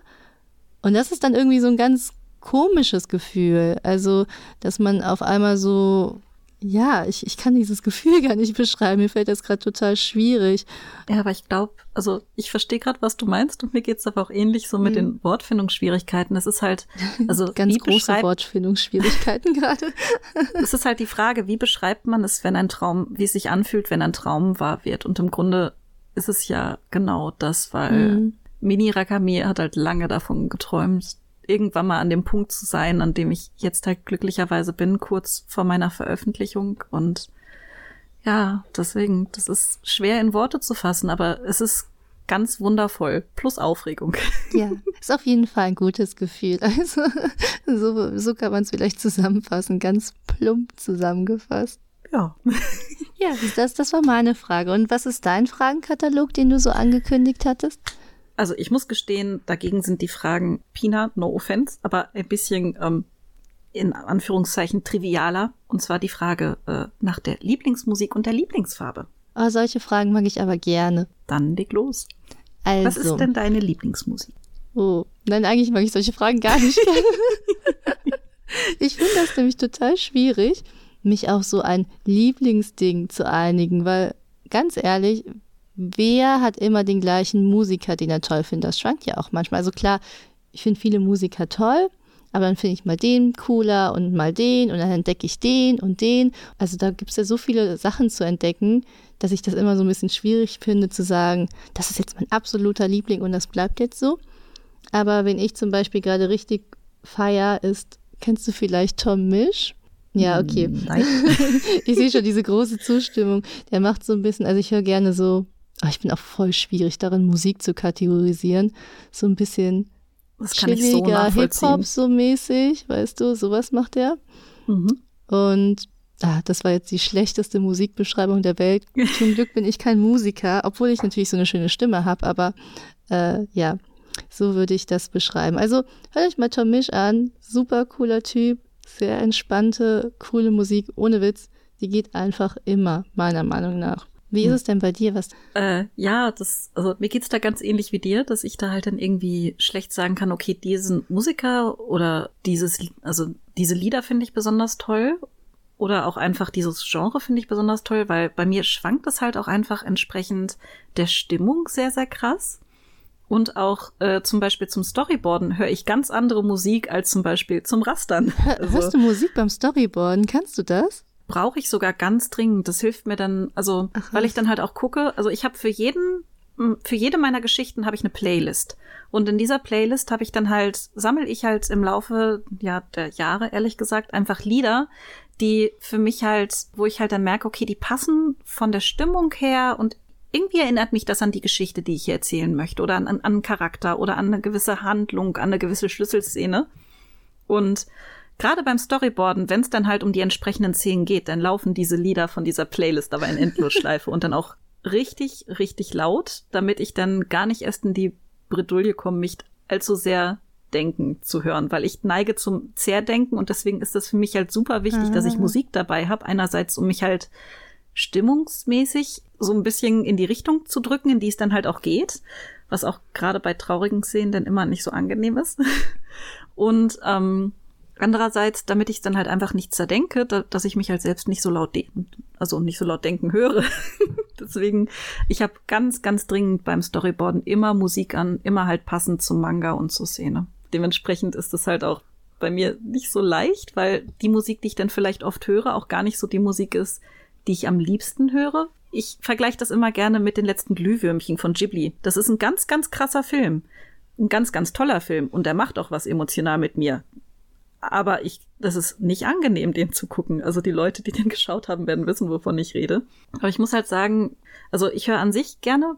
Und das ist dann irgendwie so ein ganz komisches Gefühl, also dass man auf einmal so ja, ich, ich kann dieses Gefühl gar nicht beschreiben. Mir fällt das gerade total schwierig. Ja, aber ich glaube, also ich verstehe gerade, was du meinst und mir geht's aber auch ähnlich so mit Mhm. den Wortfindungsschwierigkeiten. Es ist halt, also Ganz große Wortfindungsschwierigkeiten gerade. Es ist halt die Frage, wie beschreibt man es, wenn ein Traum, wie es sich anfühlt, wenn ein Traum wahr wird? Und im Grunde ist es ja genau das, weil Mhm. Mini Rakami hat halt lange davon geträumt, irgendwann mal an dem Punkt zu sein, an dem ich jetzt halt glücklicherweise bin, kurz vor meiner Veröffentlichung. Und ja, deswegen, das ist schwer in Worte zu fassen, aber es ist ganz wundervoll. Plus Aufregung. Ja, ist auf jeden Fall ein gutes Gefühl. Also so, so kann man es vielleicht zusammenfassen, ganz plump zusammengefasst. Ja. Ja, das, das war meine Frage. Und was ist dein Fragenkatalog, den du so angekündigt hattest? Also ich muss gestehen, dagegen sind die Fragen Pina, no offense, aber ein bisschen ähm, in Anführungszeichen trivialer. Und zwar die Frage äh, nach der Lieblingsmusik und der Lieblingsfarbe. Oh, solche Fragen mag ich aber gerne. Dann leg los. Also, Was ist denn deine Lieblingsmusik? Oh, nein, eigentlich mag ich solche Fragen gar nicht. ich finde das nämlich total schwierig, mich auf so ein Lieblingsding zu einigen, weil ganz ehrlich, wer hat immer den gleichen Musiker, den er toll findet? Das schwankt ja auch manchmal. Also klar, ich finde viele Musiker toll, aber dann finde ich mal den cooler und mal den und dann entdecke ich den und den. Also da gibt es ja so viele Sachen zu entdecken, dass ich das immer so ein bisschen schwierig finde zu sagen, das ist jetzt mein absoluter Liebling und das bleibt jetzt so. Aber wenn ich zum Beispiel gerade richtig feier, ist, kennst du vielleicht Tom Misch? Ja, okay. Nein. ich sehe schon diese große Zustimmung. Der macht so ein bisschen, also ich höre gerne so, oh, ich bin auch voll schwierig darin, Musik zu kategorisieren. So ein bisschen Das so chilliger nachvollziehen. Hip-Hop so mäßig, weißt du, sowas macht er. Mhm. Und ah, das war jetzt die schlechteste Musikbeschreibung der Welt. Zum Glück bin ich kein Musiker, obwohl ich natürlich so eine schöne Stimme habe, aber äh, ja, so würde ich das beschreiben. Also hört euch mal Tom Misch an, super cooler Typ, sehr entspannte, coole Musik, ohne Witz. Die geht einfach immer, meiner Meinung nach. Wie ist es denn bei dir? Was? Äh, ja, das, also mir geht's da ganz ähnlich wie dir, dass ich da halt dann irgendwie schlecht sagen kann, okay, diesen Musiker oder dieses, also diese Lieder finde ich besonders toll oder auch einfach dieses Genre finde ich besonders toll, weil bei mir schwankt es halt auch einfach entsprechend der Stimmung sehr, sehr krass. Und auch äh, zum Beispiel zum Storyboarden höre ich ganz andere Musik als zum Beispiel zum Rastern. Also- Hörst du Musik beim Storyboarden? Kannst du das? Brauche ich sogar ganz dringend. Das hilft mir dann, also Ach, weil ich dann halt auch gucke, also ich habe für jeden, für jede meiner Geschichten habe ich eine Playlist. Und in dieser Playlist habe ich dann halt, sammel ich halt im Laufe ja, der Jahre, ehrlich gesagt, einfach Lieder, die für mich halt, wo ich halt dann merke, okay, die passen von der Stimmung her und irgendwie erinnert mich das an die Geschichte, die ich hier erzählen möchte oder an, an, an einen Charakter oder an eine gewisse Handlung, an eine gewisse Schlüsselszene. Und gerade beim Storyboarden, wenn es dann halt um die entsprechenden Szenen geht, dann laufen diese Lieder von dieser Playlist aber in Endlosschleife und dann auch richtig, richtig laut, damit ich dann gar nicht erst in die Bredouille komme, mich allzu sehr denken zu hören, weil ich neige zum Zerdenken und deswegen ist das für mich halt super wichtig, dass ich Ah. Musik dabei habe. Einerseits, um mich halt stimmungsmäßig so ein bisschen in die Richtung zu drücken, in die es dann halt auch geht, was auch gerade bei traurigen Szenen dann immer nicht so angenehm ist. Und ähm, andererseits, damit ich dann halt einfach nicht zerdenke, da, dass ich mich halt selbst nicht so laut also nicht so laut denken höre. Deswegen, ich habe ganz, ganz dringend beim Storyboarden immer Musik an, immer halt passend zum Manga und zur Szene. Dementsprechend ist es halt auch bei mir nicht so leicht, weil die Musik, die ich dann vielleicht oft höre, auch gar nicht so die Musik ist, die ich am liebsten höre. Ich vergleiche das immer gerne mit den letzten Glühwürmchen von Ghibli. Das ist ein ganz, ganz krasser Film. Ein ganz, ganz toller Film. Und der macht auch was emotional mit mir. Aber ich, das ist nicht angenehm, den zu gucken. Also die Leute, die den geschaut haben, werden wissen, wovon ich rede. Aber ich muss halt sagen, also ich höre an sich gerne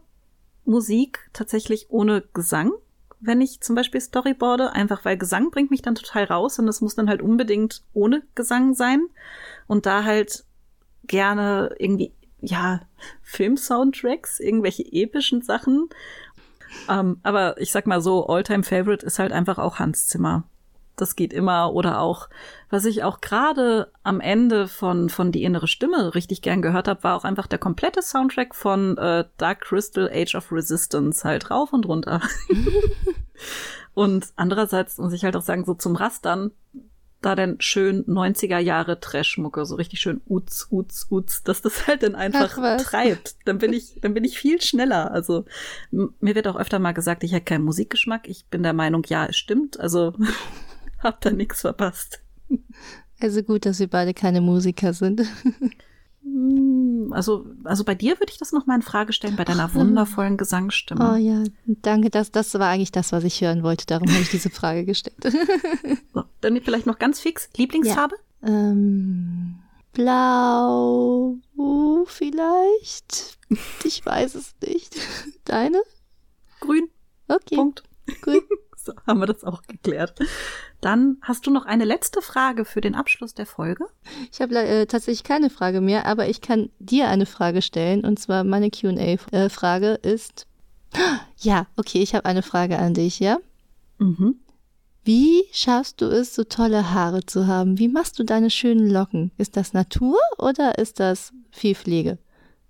Musik tatsächlich ohne Gesang, wenn ich zum Beispiel Storyboarde, einfach weil Gesang bringt mich dann total raus und das muss dann halt unbedingt ohne Gesang sein. Und da halt gerne irgendwie, ja, Film-Soundtracks, irgendwelche epischen Sachen. Ähm, aber ich sag mal so, All-Time-Favorite ist halt einfach auch Hans Zimmer. Das geht immer. Oder auch, was ich auch gerade am Ende von, von Die innere Stimme richtig gern gehört habe, war auch einfach der komplette Soundtrack von äh, Dark Crystal Age of Resistance halt rauf und runter. und andererseits muss ich halt auch sagen, so zum Rastern, da dann schön 90er Jahre Trashmucke, so richtig schön uts, uts, uts, dass das halt dann einfach treibt. Dann bin ich, dann bin ich viel schneller. Also mir wird auch öfter mal gesagt, ich hätte keinen Musikgeschmack. Ich bin der Meinung, ja, es stimmt. Also hab da nichts verpasst. Also gut, dass wir beide keine Musiker sind. Hm, Also, also bei dir würde ich das noch mal in Frage stellen, bei deiner wundervollen Gesangsstimme. Oh ja, danke. Das, das war eigentlich das, was ich hören wollte. Darum habe ich diese Frage gestellt. So, dann vielleicht noch ganz fix. Lieblingsfarbe? ähm, blau vielleicht? Ich weiß es nicht. Deine? Grün. Okay, Punkt. gut. So, haben wir das auch geklärt. Dann hast du noch eine letzte Frage für den Abschluss der Folge. Ich habe äh, tatsächlich keine Frage mehr, aber ich kann dir eine Frage stellen. Und zwar meine QA-Frage ist. Ja, okay, ich habe eine Frage an dich, ja? Mhm. Wie schaffst du es, so tolle Haare zu haben? Wie machst du deine schönen Locken? Ist das Natur oder ist das viel Pflege?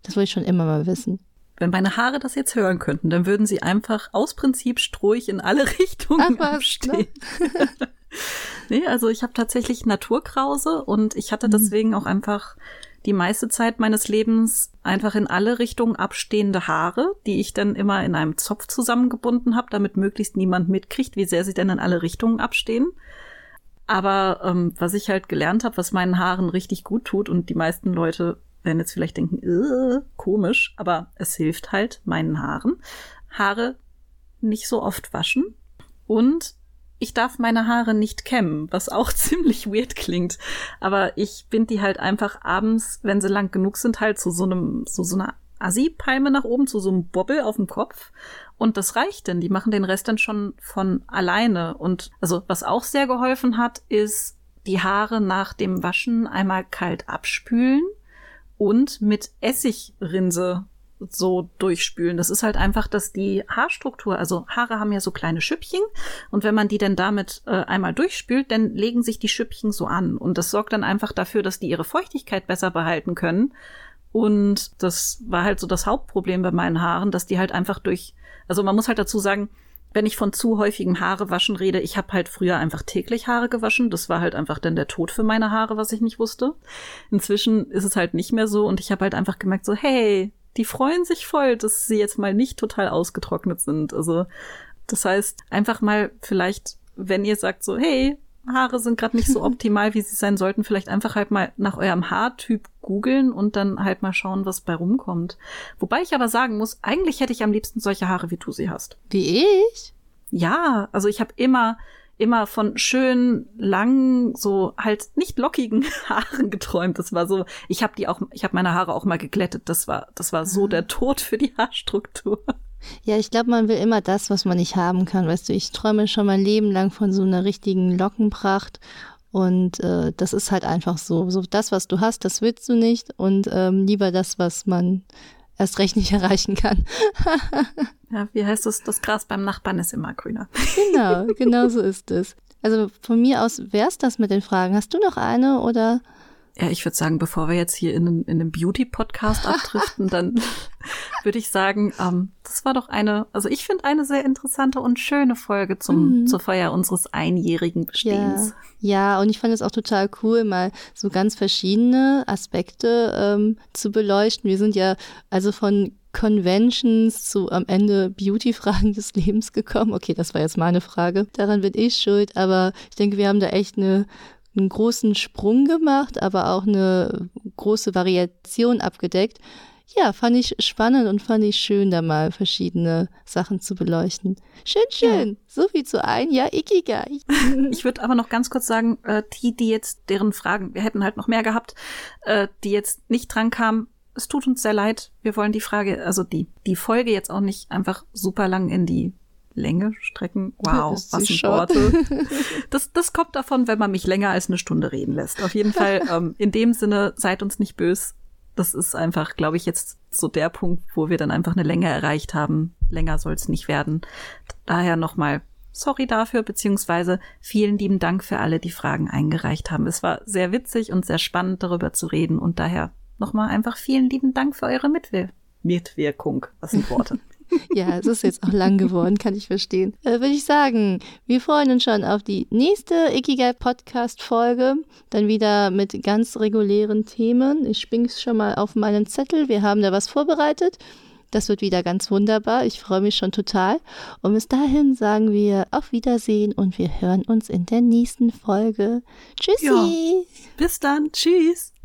Das wollte ich schon immer mal wissen. Wenn meine Haare das jetzt hören könnten, dann würden sie einfach aus Prinzip strohig in alle Richtungen Ach was, abstehen. nee, also ich habe tatsächlich Naturkrause und ich hatte Mhm. deswegen auch einfach die meiste Zeit meines Lebens einfach in alle Richtungen abstehende Haare, die ich dann immer in einem Zopf zusammengebunden habe, damit möglichst niemand mitkriegt, wie sehr sie denn in alle Richtungen abstehen. Aber ähm, was ich halt gelernt habe, was meinen Haaren richtig gut tut und die meisten Leute werden jetzt vielleicht denken, äh, komisch, aber es hilft halt meinen Haaren. Haare nicht so oft waschen und ich darf meine Haare nicht kämmen, was auch ziemlich weird klingt. Aber ich bind die halt einfach abends, wenn sie lang genug sind, halt zu so einem, so, so einer Assi-Palme nach oben, zu so einem Bobbel auf dem Kopf. Und das reicht denn. Die machen den Rest dann schon von alleine. Und also, was auch sehr geholfen hat, ist die Haare nach dem Waschen einmal kalt abspülen und mit Essigrinse so durchspülen. Das ist halt einfach, dass die Haarstruktur, also Haare haben ja so kleine Schüppchen und wenn man die dann damit äh, einmal durchspült, dann legen sich die Schüppchen so an und das sorgt dann einfach dafür, dass die ihre Feuchtigkeit besser behalten können. Und das war halt so das Hauptproblem bei meinen Haaren, dass die halt einfach durch, also man muss halt dazu sagen, wenn ich von zu häufigem Haarewaschen rede, ich habe halt früher einfach täglich Haare gewaschen. Das war halt einfach dann der Tod für meine Haare, was ich nicht wusste. Inzwischen ist es halt nicht mehr so und ich habe halt einfach gemerkt, so, hey, die freuen sich voll, dass sie jetzt mal nicht total ausgetrocknet sind. Also das heißt, einfach mal vielleicht, wenn ihr sagt so, hey, Haare sind gerade nicht so optimal, wie sie sein sollten, vielleicht einfach halt mal nach eurem Haartyp googeln und dann halt mal schauen, was bei rumkommt. Wobei ich aber sagen muss, eigentlich hätte ich am liebsten solche Haare, wie du sie hast. Wie ich? Ja, also ich habe immer immer von schön langen, so halt nicht lockigen Haaren geträumt. Das war so, ich habe die auch, ich habe meine Haare auch mal geglättet. Das war, das war so der Tod für die Haarstruktur. Ja, ich glaube, man will immer das, was man nicht haben kann. Weißt du, ich träume schon mein Leben lang von so einer richtigen Lockenpracht. Und äh, das ist halt einfach so. So das, was du hast, das willst du nicht. Und ähm, lieber das, was man erst recht nicht erreichen kann. ja, wie heißt das? Das Gras beim Nachbarn ist immer grüner. Genau, genau so ist es. Also von mir aus wär's das mit den Fragen. Hast du noch eine oder? Ja, ich würde sagen, bevor wir jetzt hier in, einen- in einem Beauty-Podcast abdriften, dann würde ich sagen, ähm, das war doch eine, also ich finde eine sehr interessante und schöne Folge zum, Mhm. zur Feier unseres einjährigen Bestehens. Ja, und ich fand es auch total cool, mal so ganz verschiedene Aspekte ähm, zu beleuchten. Wir sind ja also von Conventions zu am Ende Beauty-Fragen des Lebens gekommen. Okay, das war jetzt meine Frage. Daran bin ich schuld, aber ich denke, wir haben da echt eine, einen großen Sprung gemacht, aber auch eine große Variation abgedeckt. Ja, fand ich spannend und fand ich schön, da mal verschiedene Sachen zu beleuchten. Schön, schön. So viel zu ein Jahr Ikigai. Ich würde aber noch ganz kurz sagen, äh, die, die jetzt, deren Fragen, wir hätten halt noch mehr gehabt, äh, die jetzt nicht dran kamen, es tut uns sehr leid. Wir wollen die Frage, also die, die Folge jetzt auch nicht einfach super lang in die Länge strecken. Wow, was sind schon. Worte. Das, das kommt davon, wenn man mich länger als eine Stunde reden lässt. Auf jeden Fall, ähm, in dem Sinne, seid uns nicht bös. Das ist einfach, glaube ich, jetzt so der Punkt, wo wir dann einfach eine Länge erreicht haben. Länger soll es nicht werden. Daher nochmal sorry dafür, beziehungsweise vielen lieben Dank für alle, die Fragen eingereicht haben. Es war sehr witzig und sehr spannend, darüber zu reden und daher nochmal einfach vielen lieben Dank für eure Mitwir Mitwirkung. Was sind Worte? Ja, es ist jetzt auch lang geworden, kann ich verstehen. Äh, Würde ich sagen, wir freuen uns schon auf die nächste Ikigai Podcast Folge. Dann wieder mit ganz regulären Themen. Ich sping's schon mal auf meinen Zettel. Wir haben da was vorbereitet. Das wird wieder ganz wunderbar. Ich freue mich schon total. Und bis dahin sagen wir auf Wiedersehen und wir hören uns in der nächsten Folge. Tschüssi! Bis dann. Tschüss.